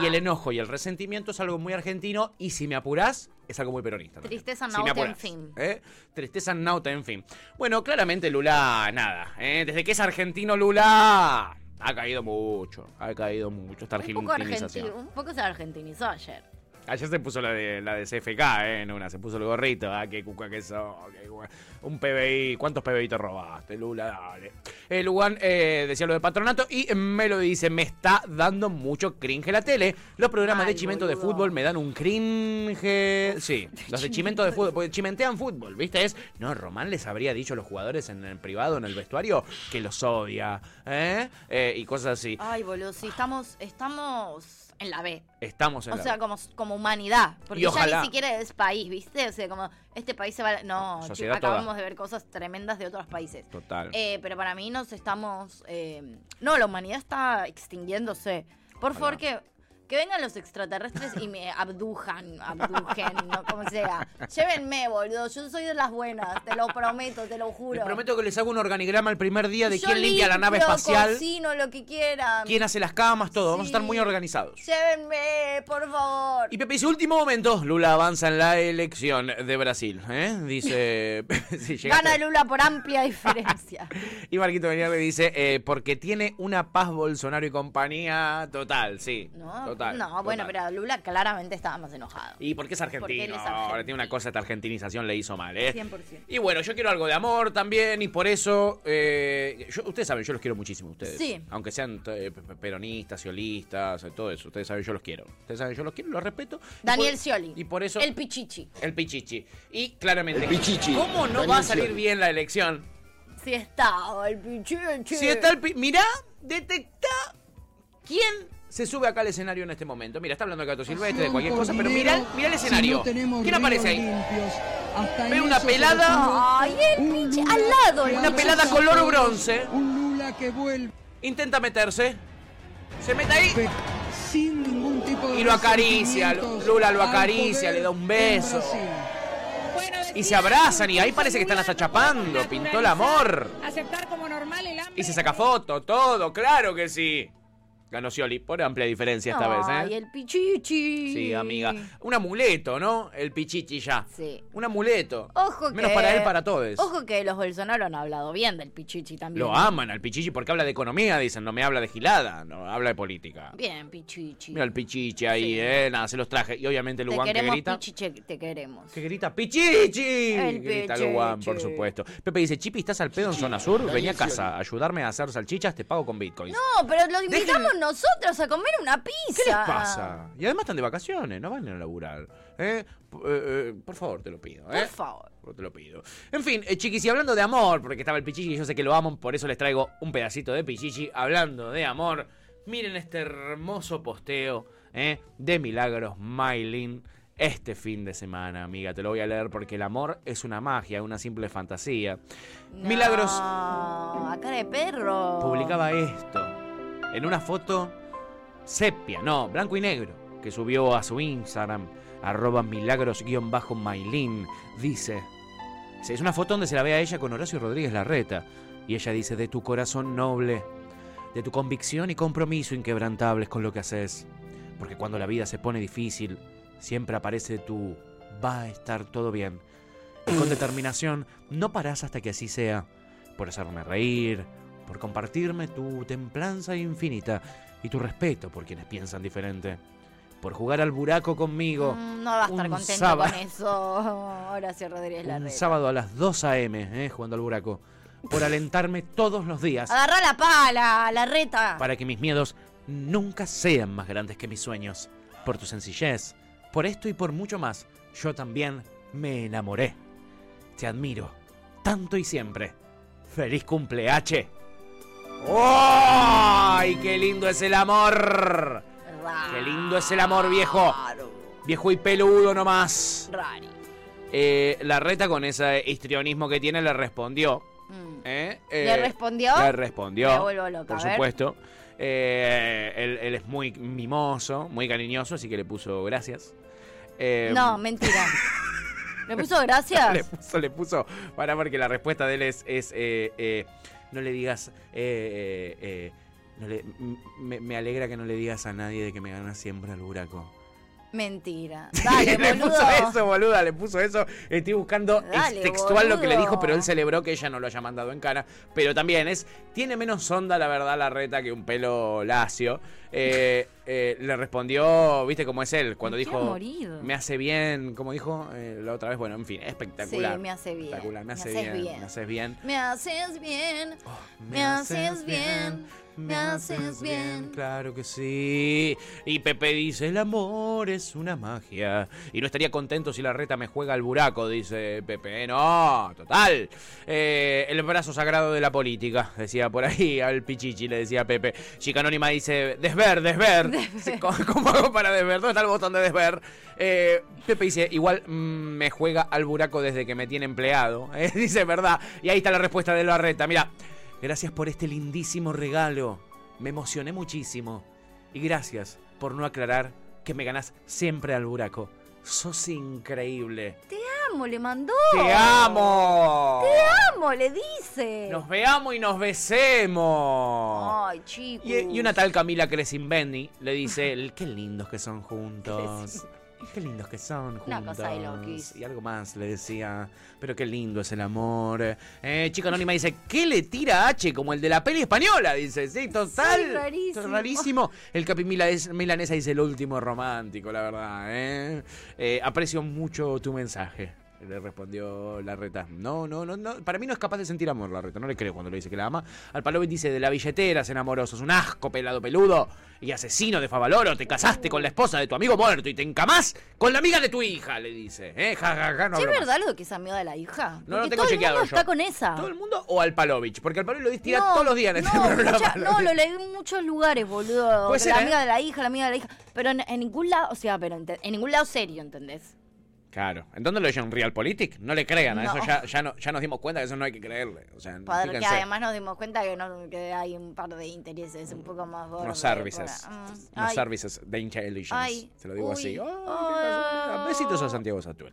B: Y el enojo y el resentimiento es algo muy argentino y si me apurás, es algo muy peronista.
C: Tristeza
B: Si
C: nauta, en fin.
B: ¿eh? Tristeza nauta, en fin. Bueno, claramente Lula, nada. ¿eh? Desde que es argentino Lula, ha caído mucho. Ha caído mucho esta
C: Un poco,
B: argentinización.
C: argentino, un poco se argentinizó ayer.
B: Ayer se puso la de, la de CFK, ¿eh? En una, se puso el gorrito. Ah, qué cuca que sos. qué cuca. Un PBI. ¿Cuántos PBI te robaste, Lula? Dale. Eh, Lugan eh, decía lo de patronato y me lo dice, me está dando mucho cringe la tele. Los programas de chimento de fútbol me dan un cringe. Sí, (laughs) los de chimento de fútbol, porque chimentean fútbol, ¿viste? Es, no, Román les habría dicho a los jugadores en el privado, en el vestuario, que los odia, ¿eh? Eh, y cosas así.
C: Ay, boludo, sí, estamos, estamos en la B.
B: Estamos en
C: O
B: la-
C: sea, como, como humanidad. Porque
B: Y ojalá.
C: ya ni siquiera es país, ¿viste? O sea, como este país se va... No, acabamos
B: toda.
C: de ver cosas tremendas de otros países.
B: Total.
C: Eh, pero para mí nos estamos... eh, no, la humanidad está extinguiéndose. Por favor, que, que vengan los extraterrestres y me abdujan, abdujen, no como sea. Llévenme, boludo. Yo soy de las buenas, te lo prometo, te lo juro.
B: Prometo que les hago un organigrama el primer día de
C: Yo
B: quién limpia la nave espacial,
C: cocino, lo que quieran.
B: quién hace las camas, todo. Vamos a estar muy organizados.
C: Llévenme, por favor.
B: Y Pepe dice, último momento, Lula avanza en la elección de Brasil. ¿eh? Dice... (laughs) llegaste.
C: Gana Lula por amplia diferencia. (laughs)
B: Y Marquito Benier le dice, eh, porque tiene una paz Bolsonaro y compañía total, sí.
C: No,
B: total.
C: No bueno, pero Lula claramente estaba más enojado.
B: Y porque es argentino.
C: Porque él es
B: Ahora
C: argentino.
B: tiene una cosa, esta argentinización le hizo mal, ¿eh?
C: 100%.
B: Y bueno, yo quiero algo de amor también y por eso, eh, yo- ustedes saben, yo los quiero muchísimo, ustedes.
C: Sí.
B: Aunque sean eh, pe- pe- peronistas, ciolistas, eh, todo eso, ustedes saben, yo los quiero. Ustedes saben, yo los quiero, los respeto.
C: Daniel
B: por-
C: Scioli.
B: Y por eso...
C: El Pichichi.
B: El Pichichi. Y claramente,
C: El Pichichi.
B: ¿cómo no
C: Daniel
B: va a salir
C: Scioli.
B: bien la elección?
C: Si estaba el Pichichi.
B: Si está el pi- Mirá, detecta quién se sube acá al escenario en este momento. Mira, está hablando de Gato Silvestre, de cualquier cosa, pero mira, mira el escenario. ¿Quién aparece ahí? Ve una pelada.
C: Ay, el Pichi. Al lado. el
B: Una pelada color bronce.
R: Un Lula que vuelve
B: Intenta meterse. Se mete ahí.
R: sin ningún tipo de
B: Y lo acaricia. Lula lo acaricia, le da un beso. Y se abrazan y ahí parece que están hasta chapando. Pintó el amor.
S: Aceptar como normal el hambre.
B: Y se saca foto, todo, claro que sí. Ganó Scioli por amplia diferencia esta vez, ¿eh?
C: Ay, el Pichichi.
B: Sí, amiga. Un amuleto, ¿no? El pichichi ya.
C: Sí.
B: Un amuleto.
C: Ojo
B: Menos
C: que-
B: para él, para todos.
C: Ojo que los Bolsonaro han hablado bien del Pichichi también.
B: Lo aman al pichichi porque habla de economía, dicen. No me habla de gilada, no habla de política.
C: Bien, Pichichi.
B: Mira el pichichi ahí, ¿eh? Nada, se los traje. Y obviamente
C: te
B: Lugan que
C: queremos,
B: grita.
C: Pichichi, te queremos.
B: Que grita ¡Pichichi!
C: El
B: grita
C: Pichichi.
B: Por supuesto. Pepe dice, Chipi, ¿estás al pedo en zona sur? Vení a casa, ayudarme a hacer salchichas, te pago con bitcoins.
C: No, pero lo invitamos nosotros a comer una pizza.
B: ¿Qué les pasa? Y además están de vacaciones, no van a laburar. ¿eh? P- eh, eh, por favor, te lo pido. ¿eh?
C: Por favor.
B: Te lo pido. En fin, eh, chiquis, y hablando de amor, porque estaba el Pichichi y yo sé que lo amo, por eso les traigo un pedacito de Pichichi. Hablando de amor, miren este hermoso posteo de Milagros Mailin este fin de semana, amiga. Te lo voy a leer porque el amor es una magia, una simple fantasía. Milagros
C: No, a cara de perro.
B: publicaba esto en una foto sepia, no, blanco y negro, que subió a su Instagram, arroba milagros-mailin, dice, es una foto donde se la ve a ella con Horacio Rodríguez Larreta, y ella dice, de tu corazón noble, de tu convicción y compromiso inquebrantables con lo que haces, porque cuando la vida se pone difícil, siempre aparece tu, va a estar todo bien, y con determinación no parás hasta que así sea, por hacerme reír, por compartirme tu templanza infinita y tu respeto por quienes piensan diferente, por jugar al buraco conmigo.
C: Mm, No va a estar
B: un
C: contento
B: sábado-
C: con eso. (laughs) Horacio Rodríguez
B: Un
C: Larreta.
B: sábado a las 2 a.m., eh, jugando al buraco, por alentarme todos los días
C: Agarrá la pala, la reta.
B: para que mis miedos nunca sean más grandes que mis sueños. Por tu sencillez, por esto y por mucho más, yo también me enamoré. Te admiro, tanto y siempre. ¡Feliz cumpleaños! ¡Ay, qué lindo es el amor! ¡Qué lindo es el amor, viejo! Viejo y peludo nomás. Eh, la reta con ese histrionismo que tiene le respondió. ¿eh?
C: Mm. ¿Le
B: Eh,
C: respondió?
B: Le respondió.
C: Me vuelvo loca,
B: Por supuesto. Eh, él, él es muy mimoso, muy cariñoso, así que le puso gracias. Eh,
C: No, mentira. (laughs) ¿Le puso gracias?
B: le puso, le puso, para porque la respuesta de él es, es, eh, eh, no le digas, eh, eh, eh, no le- me, me alegra que no le digas a nadie de que me gana siempre al buraco.
C: Mentira. (laughs) Dale,
B: le
C: boludo.
B: puso eso, boluda, le puso eso. Estoy buscando
C: Dale,
B: es textual lo que le dijo, pero él celebró que ella no lo haya mandado en cara. Pero también es, tiene menos onda, la verdad, la reta que un pelo lacio. Eh, eh, le respondió, viste cómo es él, cuando
C: Me
B: dijo, me hace bien, como dijo eh, la otra vez, bueno, en fin, espectacular.
C: Sí, me hace bien.
B: Espectacular, me
C: Me
B: hace bien,
C: bien.
B: me haces bien.
C: Me haces bien, me haces bien, me haces bien.
B: Claro que sí. Y Pepe dice, el amor es una magia. Y no estaría contento si la reta me juega al buraco, dice Pepe. Eh, No, total. Eh, el brazo sagrado de la política, decía por ahí al Pichichi, le decía Pepe. Chica Anónima dice, desver, desver. ¿Cómo, cómo hago para desver? ¿Dónde está el botón de desver? Eh, Pepe dice, igual mm, me juega al buraco desde que me tiene empleado. (laughs) Eh, dice, verdad. Y ahí está la respuesta de la reta. Mira, gracias por este lindísimo regalo. Me emocioné muchísimo. Y gracias por no aclarar que me ganás siempre al buraco. Sos increíble.
C: Te amo, le mandó.
B: ¡Te amo!
C: Te amo, le dice.
B: Nos veamos y nos besemos.
C: Ay, chicos.
B: Y, y una tal Camila Cresimbendi le dice, "El- qué lindos que son juntos. (laughs) Qué lindos que son juntos.
C: Una cosa de loquis.
B: Y algo más le decía, pero qué lindo es el amor. Eh, chica anónima dice, ¿qué le tira H como el de la peli española? Dice, sí, total.
C: Sí, rarísimo.
B: Rarísimo. El Capi Mila- Milanesa dice, el último romántico, la verdad. ¿eh? Eh, aprecio mucho tu mensaje. Le respondió la reta. No, no, no, no. Para mí no es capaz de sentir amor la reta. No le creo cuando le dice que la ama. Al Palovit dice de la billetera se enamoró. Sos un asco, pelado peludo. Y asesino de Favaloro. Te casaste con la esposa de tu amigo muerto y te encamás con la amiga de tu hija, le dice. ¿Eh? Ja, ja, ja, no
C: ¿Sí es verdad lo de que es amigo de la hija?
B: No lo
C: Porque
B: tengo
C: todo
B: chequeado
C: el mundo
B: yo.
C: está con esa.
B: ¿Todo el mundo o al Palovich? Porque al Palovich lo tira
C: No,
B: todos los días en este
C: no,
B: programa.
C: mucha- no, lo leí en muchos lugares, boludo.
B: Ser,
C: la
B: ¿eh?
C: amiga de la hija, la amiga de la hija. Pero en, en ningún lado, o sea, pero en ningún lado serio, ¿entendés?
B: Claro. ¿En dónde lo leyó en Realpolitik? No le crean, a
C: No.
B: eso ya, ya, no, ya nos dimos cuenta que eso no hay que creerle. O sea,
C: Porque además nos dimos cuenta que, no, que hay un par de intereses un poco más gordos.
B: Unos services.
C: mm,
B: Unos services de intelligence.
C: Ay.
B: Se lo digo
C: Uy.
B: así. Oh,
C: Oh.
B: Besitos a Santiago Satur.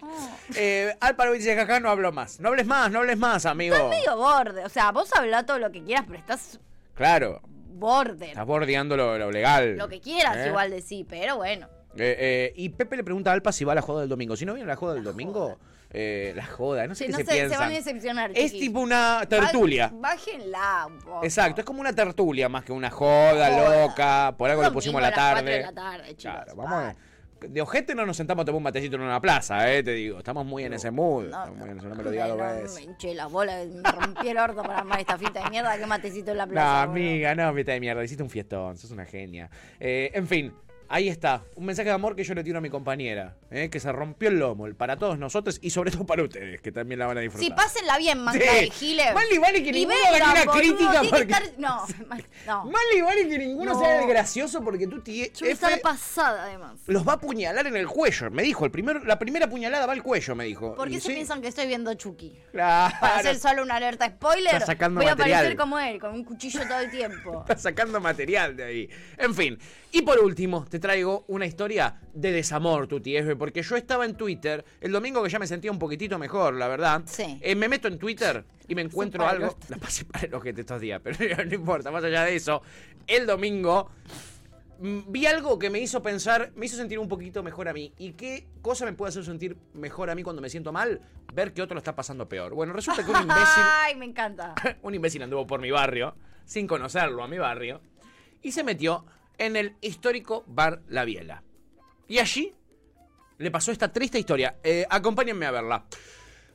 B: Eh, Álvaro dice, jaja, no hablo más. No hables más, no hables más, amigo.
C: Estás medio borde. O sea, vos hablá todo lo que quieras, pero estás
B: Claro,
C: border.
B: estás bordeando lo, lo legal.
C: Lo que quieras,
B: ¿Eh?
C: igual de sí, pero bueno.
B: Eh, eh, y Pepe le pregunta a Alpa si va a la joda del domingo. Si no viene a la joda del domingo, eh, la joda, no sé
C: Sí,
B: qué
C: no
B: se,
C: se
B: piensan.
C: van a decepcionar.
B: Es
C: chiquis.
B: tipo una tertulia.
C: Bájenla un poco.
B: Exacto, es como una tertulia más que una joda,
C: Joda.
B: loca. Por algo le pusimos a la
C: a
B: tarde.
C: de la tarde, chicos.
B: Claro, vamos a- De ojete no nos sentamos a tomar un matecito en una plaza, eh, te digo. Estamos muy en ese mood. Estamos muy en ese- no me lo digas dos
C: No,
B: veces.
C: me hinché las bolas, me rompí el orto para armar esta fiesta de mierda. Qué matecito en la (laughs)
B: No,
C: plaza. boludo.
B: amiga, no, vete de mierda. Hiciste un fiestón, sos una genia. Eh, en fin, ahí está. Un mensaje de amor que yo le tiro a mi compañera. eh, que se rompió el lomo. Para todos nosotros y sobre todo para ustedes, que también la van a disfrutar.
C: Sí, pásenla bien, manga
B: Sí.
C: giles.
B: Mal y vale que
C: Y
B: ninguno haga una crítica porque-
C: estar- No, (laughs) mal- no.
B: Mal y vale que ninguno
C: No.
B: sea el gracioso porque tú tie-
C: Yo
B: F
C: pasada, además.
B: los va a apuñalar en el cuello. Me dijo, el primer, la primera puñalada va al cuello, me dijo.
C: ¿Por qué
B: Y
C: se
B: sí,
C: piensan que estoy viendo Chucky?
B: Claro.
C: Para hacer solo una alerta spoiler,
B: Está sacando
C: voy a aparecer como él, con un cuchillo todo el tiempo. (laughs)
B: Está sacando material de ahí. En fin. Y por último, te traigo una historia de desamor, Tuti F, porque yo estaba en Twitter el domingo que ya me sentía un poquitito mejor, la verdad.
C: Sí.
B: Eh, me meto en Twitter y me encuentro algo. La pasé para el ojete estos días, pero (laughs) no importa, más allá de eso. El domingo mm, vi algo que me hizo pensar, me hizo sentir un poquito mejor a mí. ¿Y qué cosa me puede hacer sentir mejor a mí cuando me siento mal? Ver que otro lo está pasando peor. Bueno, resulta que un imbécil (laughs)
C: Ay, me encanta. (laughs)
B: un imbécil anduvo por mi barrio, sin conocerlo a mi barrio, y se metió en el histórico bar La Biela. Y allí le pasó esta triste historia. Eh, acompáñenme a verla.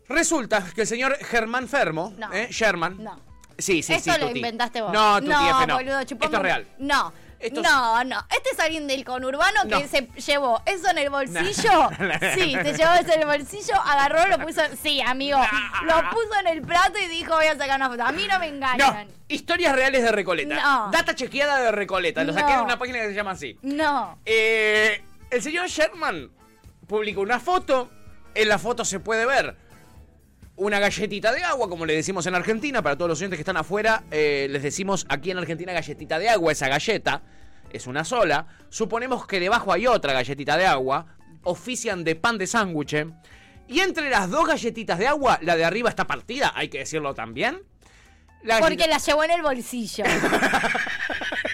B: Resulta que el señor Germán Fermo,
C: No.
B: ¿eh? Sherman.
C: No.
B: Sí, sí,
C: Esto
B: sí.
C: lo inventaste vos.
B: No, Tuti
C: no,
B: F, no.
C: boludo,
B: Esto es real.
C: No. No, no. Este es alguien del conurbano que
B: No.
C: se llevó eso en el bolsillo. (laughs) Sí, se llevó eso en el bolsillo, agarró, lo puso. Sí, amigo. Lo puso en el plato y dijo: Voy a sacar una foto. A mí no me
B: No,
C: engañan.
B: historias reales de Recoleta.
C: No.
B: Data chequeada de Recoleta. Lo saqué
C: No.
B: de una página que se llama así.
C: No.
B: Eh, el señor Sherman publicó una foto. En la foto se puede ver una galletita de agua, como le decimos en Argentina. Para todos los oyentes que están afuera, eh, les decimos aquí en Argentina galletita de agua. Esa galleta es una sola. Suponemos que debajo hay otra galletita de agua. Ofician de pan de sándwich. Y entre las dos galletitas de agua, la de arriba está partida, hay que decirlo también. La
C: Porque la llevó en el bolsillo. (laughs)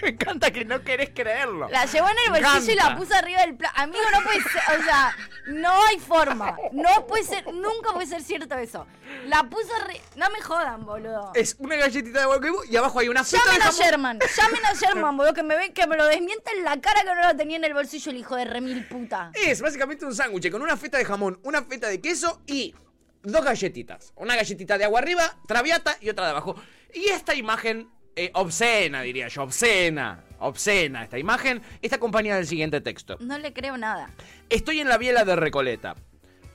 B: Me encanta que no querés creerlo.
C: La llevó en el bolsillo y la puso arriba del plato. Amigo, no puede ser, o sea, no hay forma. No puede ser, nunca puede ser cierto eso. La puso arri- No me jodan, boludo.
B: Es una galletita de huevo y abajo hay una feta
C: Llamen
B: de
C: a. Sherman, llamen a Sherman, boludo, que me ven, que me lo desmienta en la cara que no lo tenía en el bolsillo el hijo de remil puta.
B: Es básicamente un sándwich con una feta de jamón, una feta de queso y dos galletitas. Una galletita de agua arriba, traviata y otra de abajo. Y esta imagen, eh, obscena diría yo, obscena, obscena esta imagen, está acompañada del siguiente texto.
C: No le creo nada.
B: Estoy en la biela de Recoleta.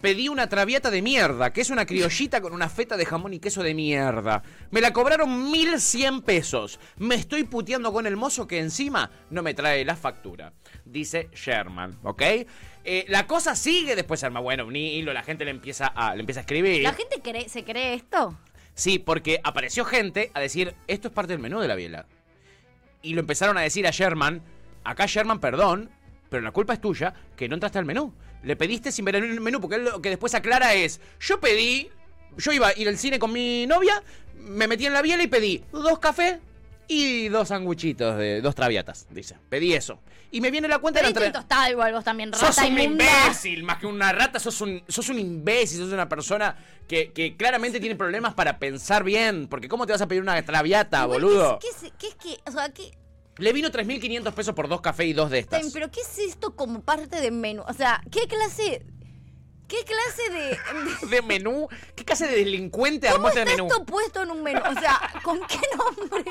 B: Pedí una traviata de mierda, que es una criollita con una feta de jamón y queso de mierda. Me la cobraron 1100 pesos. Me estoy puteando con el mozo que encima no me trae la factura. Dice Sherman, ¿ok? Eh, la cosa sigue después, arma bueno, un hilo, la gente le empieza a, le empieza a escribir.
C: ¿La gente cree- se cree esto?
B: Sí, porque apareció gente a decir, esto es parte del menú de la biela. Y lo empezaron a decir a Sherman, acá Sherman, perdón, pero la culpa es tuya, que no entraste al menú. Le pediste sin ver el menú, porque él lo que después aclara es, yo pedí, yo iba a ir al cine con mi novia, me metí en la biela y pedí dos cafés y dos sanguchitos de dos traviatas, dice. Pedí eso. Y me viene la cuenta de la
C: igual vos también, rata
B: Sos un
C: inmunda.
B: imbécil, más que una rata, sos un, sos un imbécil, sos una persona que, que claramente tiene problemas para pensar bien. Porque ¿cómo te vas a pedir una traviata,
C: Igual,
B: boludo?
C: ¿Qué es, qué es, qué es que, o sea, qué,
B: Le vino 3.500 pesos por dos cafés y dos de estas.
C: pero qué es esto como parte de menú? O sea, ¿qué clase, qué clase de,
B: ¿De menú? ¿Qué clase de delincuente
C: ¿Cómo
B: armó este
C: está
B: menú?
C: esto puesto en un menú? O sea, ¿con qué nombre?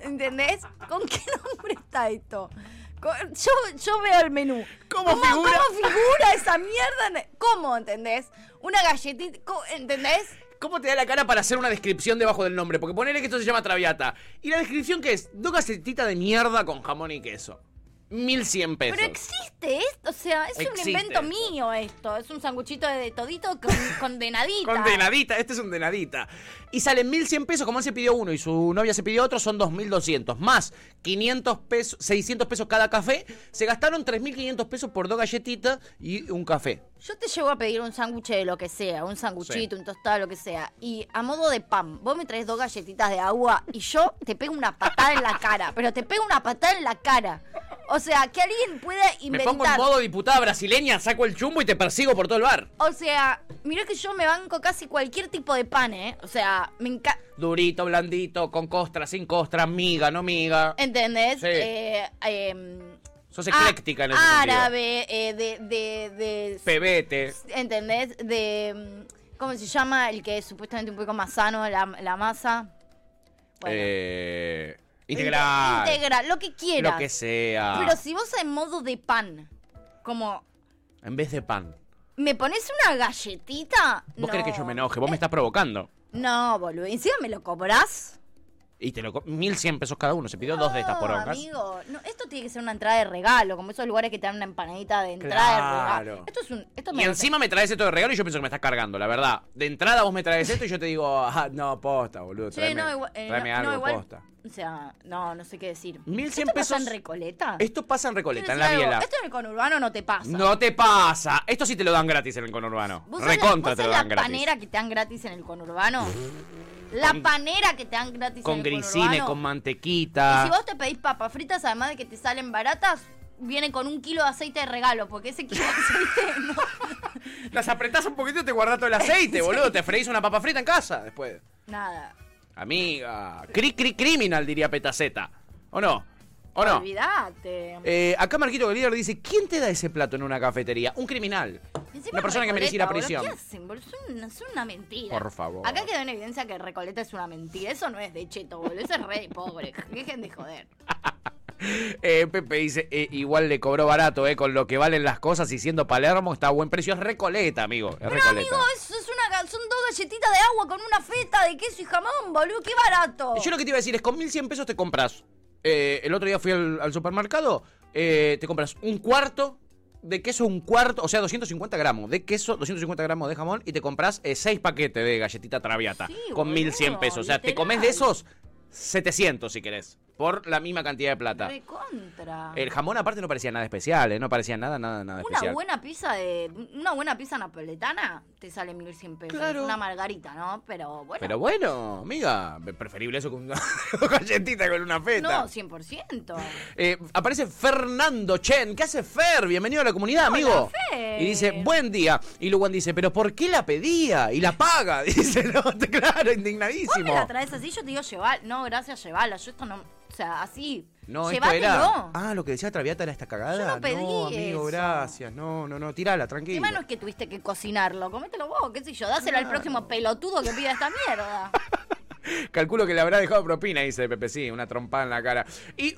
C: ¿Entendés? ¿Con qué nombre está esto? Yo, yo veo el menú.
B: ¿Cómo
C: figura?
B: figura?
C: ¿Cómo figura esa mierda? ¿Cómo, entendés? Una galletita, ¿cómo- ¿entendés?
B: ¿Cómo te da la cara para hacer una descripción debajo del nombre? Porque ponele que esto se llama traviata. ¿Y la descripción qué es? Dos galletitas de mierda con jamón y queso. 1.100 pesos.
C: Pero existe esto, o sea, es
B: Existe
C: un invento
B: esto.
C: mío esto. Es un sanguchito de todito con, (laughs) con denadita.
B: Con denadita, este es un denadita. Y salen 1100 pesos, como él se pidió uno y su novia se pidió otro, son 2200. Más 500 pesos, 600 pesos cada café. Se gastaron 3500 pesos por dos galletitas y un café.
C: Yo te llevo a pedir un sándwich de lo que sea, un sanguchito, un tostado, lo que sea. Y a modo de pan, vos me traes dos galletitas de agua y yo te pego una patada en la cara. Pero te pego una patada en la cara. O sea, que alguien pueda
B: Me
C: inventar.
B: pongo en modo diputada brasileña, saco el chumbo y te persigo por todo el bar.
C: O sea, mira que yo me banco casi cualquier tipo de pan, ¿eh? O sea, me encanta.
B: Durito, blandito, con costra, sin costra, miga, no miga.
C: ¿Entendés?
B: Sí.
C: Eh, em,
B: Sos ecléctica en ese.
C: Árabe, eh, de, de, de-
B: Pebete.
C: ¿Entendés? De. mm, ¿Cómo se llama? El que es supuestamente un poco más sano, la, la masa.
B: Eh, integral.
C: Integral, lo que quieras.
B: Lo que sea.
C: Pero si vos en modo de pan, como.
B: En vez de pan.
C: ¿Me pones una galletita?
B: ¿Vos
C: no.
B: querés que yo me enoje? Vos me estás provocando.
C: No, boludo. ¿Encima me lo cobrás?
B: Y te lo co- 1100 pesos cada uno. Se pidió dos de estas porongas.
C: amigo. No, esto tiene que ser una entrada de regalo, como esos lugares que te dan una empanadita de entrada de regalo. Esto es un. Esto
B: Y encima me traes esto de regalo y yo pienso que me estás cargando, la verdad. De entrada vos me traes esto y yo te digo, (laughs) ah, no, posta, boludo. Tráeme,
C: no, igual, eh,
B: tráeme algo,
C: igual-
B: posta.
C: O sea, no, no sé qué decir.
B: 1100
C: ¿Esto pasa
B: pesos-
C: en Recoleta?
B: Esto pasa en Recoleta, en la biela.
C: Esto en el conurbano no te pasa.
B: No te pasa. Esto sí te lo dan gratis en el conurbano.
C: ¿Vos sabés la-
B: Recontra
C: vos
B: te lo dan
C: la
B: gratis.
C: panera que te dan gratis en el conurbano? (laughs) La panera que te dan gratis
B: Con
C: en el
B: con
C: Y
B: mantequita.
C: si vos te pedís papas fritas, además de que te salen baratas, viene con un kilo de aceite de regalo, porque ese kilo de aceite (laughs) no.
B: Las apretás un poquito y te guardás todo el aceite, (laughs) boludo. Te freís una papa frita en casa después.
C: Nada.
B: Amiga. Cri, cri, criminal, diría Petaceta. ¿O no? ¿O no?
C: Olvídate.
B: Eh, acá Marquito Galier dice, ¿quién te da ese plato en una cafetería? Un criminal.
C: Encima
B: Una persona que merece ir a prisión.
C: boludo, ¿Qué hacen, boludo? Es una, es una mentira.
B: Por favor.
C: Acá quedó en evidencia que Recoleta es una mentira. Eso no es de cheto, boludo. Eso es re de pobre. (laughs) Dejen de joder. (laughs)
B: Eh, Pepe dice, eh, igual le cobró barato, eh, con lo que valen las cosas y siendo Palermo está a buen precio. Es Recoleta, amigo. Es
C: Pero
B: Recoleta.
C: amigo, eso es una, son dos galletitas de agua con una feta de queso y jamón, boludo. Qué barato.
B: Yo lo que te iba a decir es, con 1100 pesos te compras. Eh, el otro día fui al, al supermercado, eh, te compras un cuarto de queso, un cuarto, o sea, 250 gramos de queso, 250 gramos de jamón y te compras 6 paquetes de galletita traviata con 1100 pesos. O sea, te comes de esos 700 si querés. por la misma cantidad de plata.
C: Recontra.
B: El jamón aparte no parecía nada especial, ¿eh? no parecía nada, nada, nada
C: Una
B: especial.
C: buena pizza de una buena pizza napoletana te sale 1100 pesos.
B: Claro.
C: Una margarita, ¿no? Pero bueno.
B: Pero bueno, amiga, preferible eso que (laughs) una galletita con una feta.
C: no, 100%.
B: Eh, aparece Fernando Chen. ¿Qué hace Fer? Bienvenido a la comunidad,
C: Hola,
B: amigo.
C: Fer.
B: Y dice, buen día. Y Lugan dice, ¿pero por qué la pedía? Y la paga. (laughs) Dice, no, (laughs) claro,
C: Vos me
B: indignadísimo.
C: la traes así, yo te digo llevar. No, gracias, llevala. Yo esto no. O sea, así.
B: No, esto
C: Llévatelo.
B: era. Ah, lo que decía Traviata era esta cagada.
C: Yo no pedí
B: amigo,
C: eso.
B: gracias. No, no, no, tirala, tranquilo.
C: no es que tuviste que cocinarlo. Comételo vos, qué sé yo. Dáselo al próximo pelotudo que pida esta mierda. (laughs) (laughs)
B: Calculo que le habrá dejado propina, dice Pepe, sí, una trompada en la cara. Y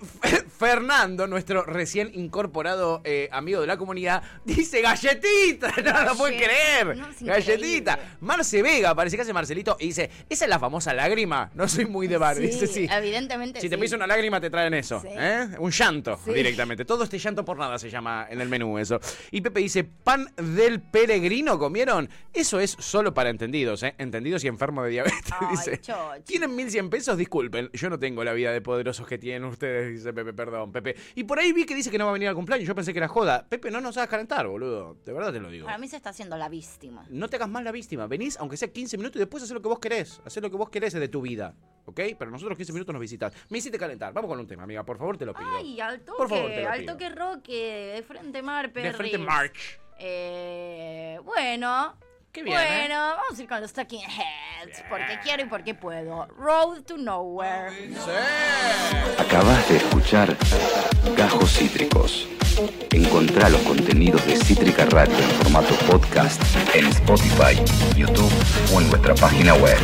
B: Fernando, nuestro recién incorporado eh, amigo de la comunidad, dice galletita. (laughs) No lo puede
C: Gallet-
B: creer.
C: no,
B: galletita.
C: increíble.
B: Marce Vega, parece que hace Marcelito, y dice, esa es la famosa lágrima. No soy muy de bar. (laughs)
C: Sí,
B: dice, sí.
C: evidentemente
B: Si te pisa una lágrima, te traen eso.
C: Sí.
B: ¿eh? Un llanto directamente. Todo este llanto por nada se llama en el menú eso. Y Pepe dice, pan del peregrino comieron. Eso es solo para entendidos, ¿eh? Entendidos y enfermos de diabetes.
C: Ay,
B: dice. ¿Tienen 1100 pesos? Disculpen, yo no tengo la vida de poderosos que tienen ustedes, dice Pepe, perdón, Pepe. Y por ahí vi que dice que no va a venir al cumpleaños. Yo pensé que era joda. Pepe, no nos hagas calentar, boludo. De verdad te lo digo.
C: Para mí se está haciendo la víctima.
B: No te hagas más la víctima. Venís, aunque sea 15 minutos, y después hacer lo que vos querés. Hacer lo que vos querés de tu vida. ¿Ok? Pero nosotros 15 minutos nos visitas. Me hiciste calentar. Vamos con un tema, amiga. Por favor, te lo pido.
C: Ay, al toque,
B: Por favor, te lo
C: al toque roque, de frente mar,
B: de frente March.
C: Eh, bueno.
B: Qué bien, ¿eh?
C: Bueno, vamos a ir con los Talking Heads. Porque quiero y porque puedo. Road to Nowhere.
A: Acabas de escuchar Gajos Cítricos. Encontrá los contenidos de Cítrica Radio en formato podcast en Spotify, YouTube o en nuestra página web.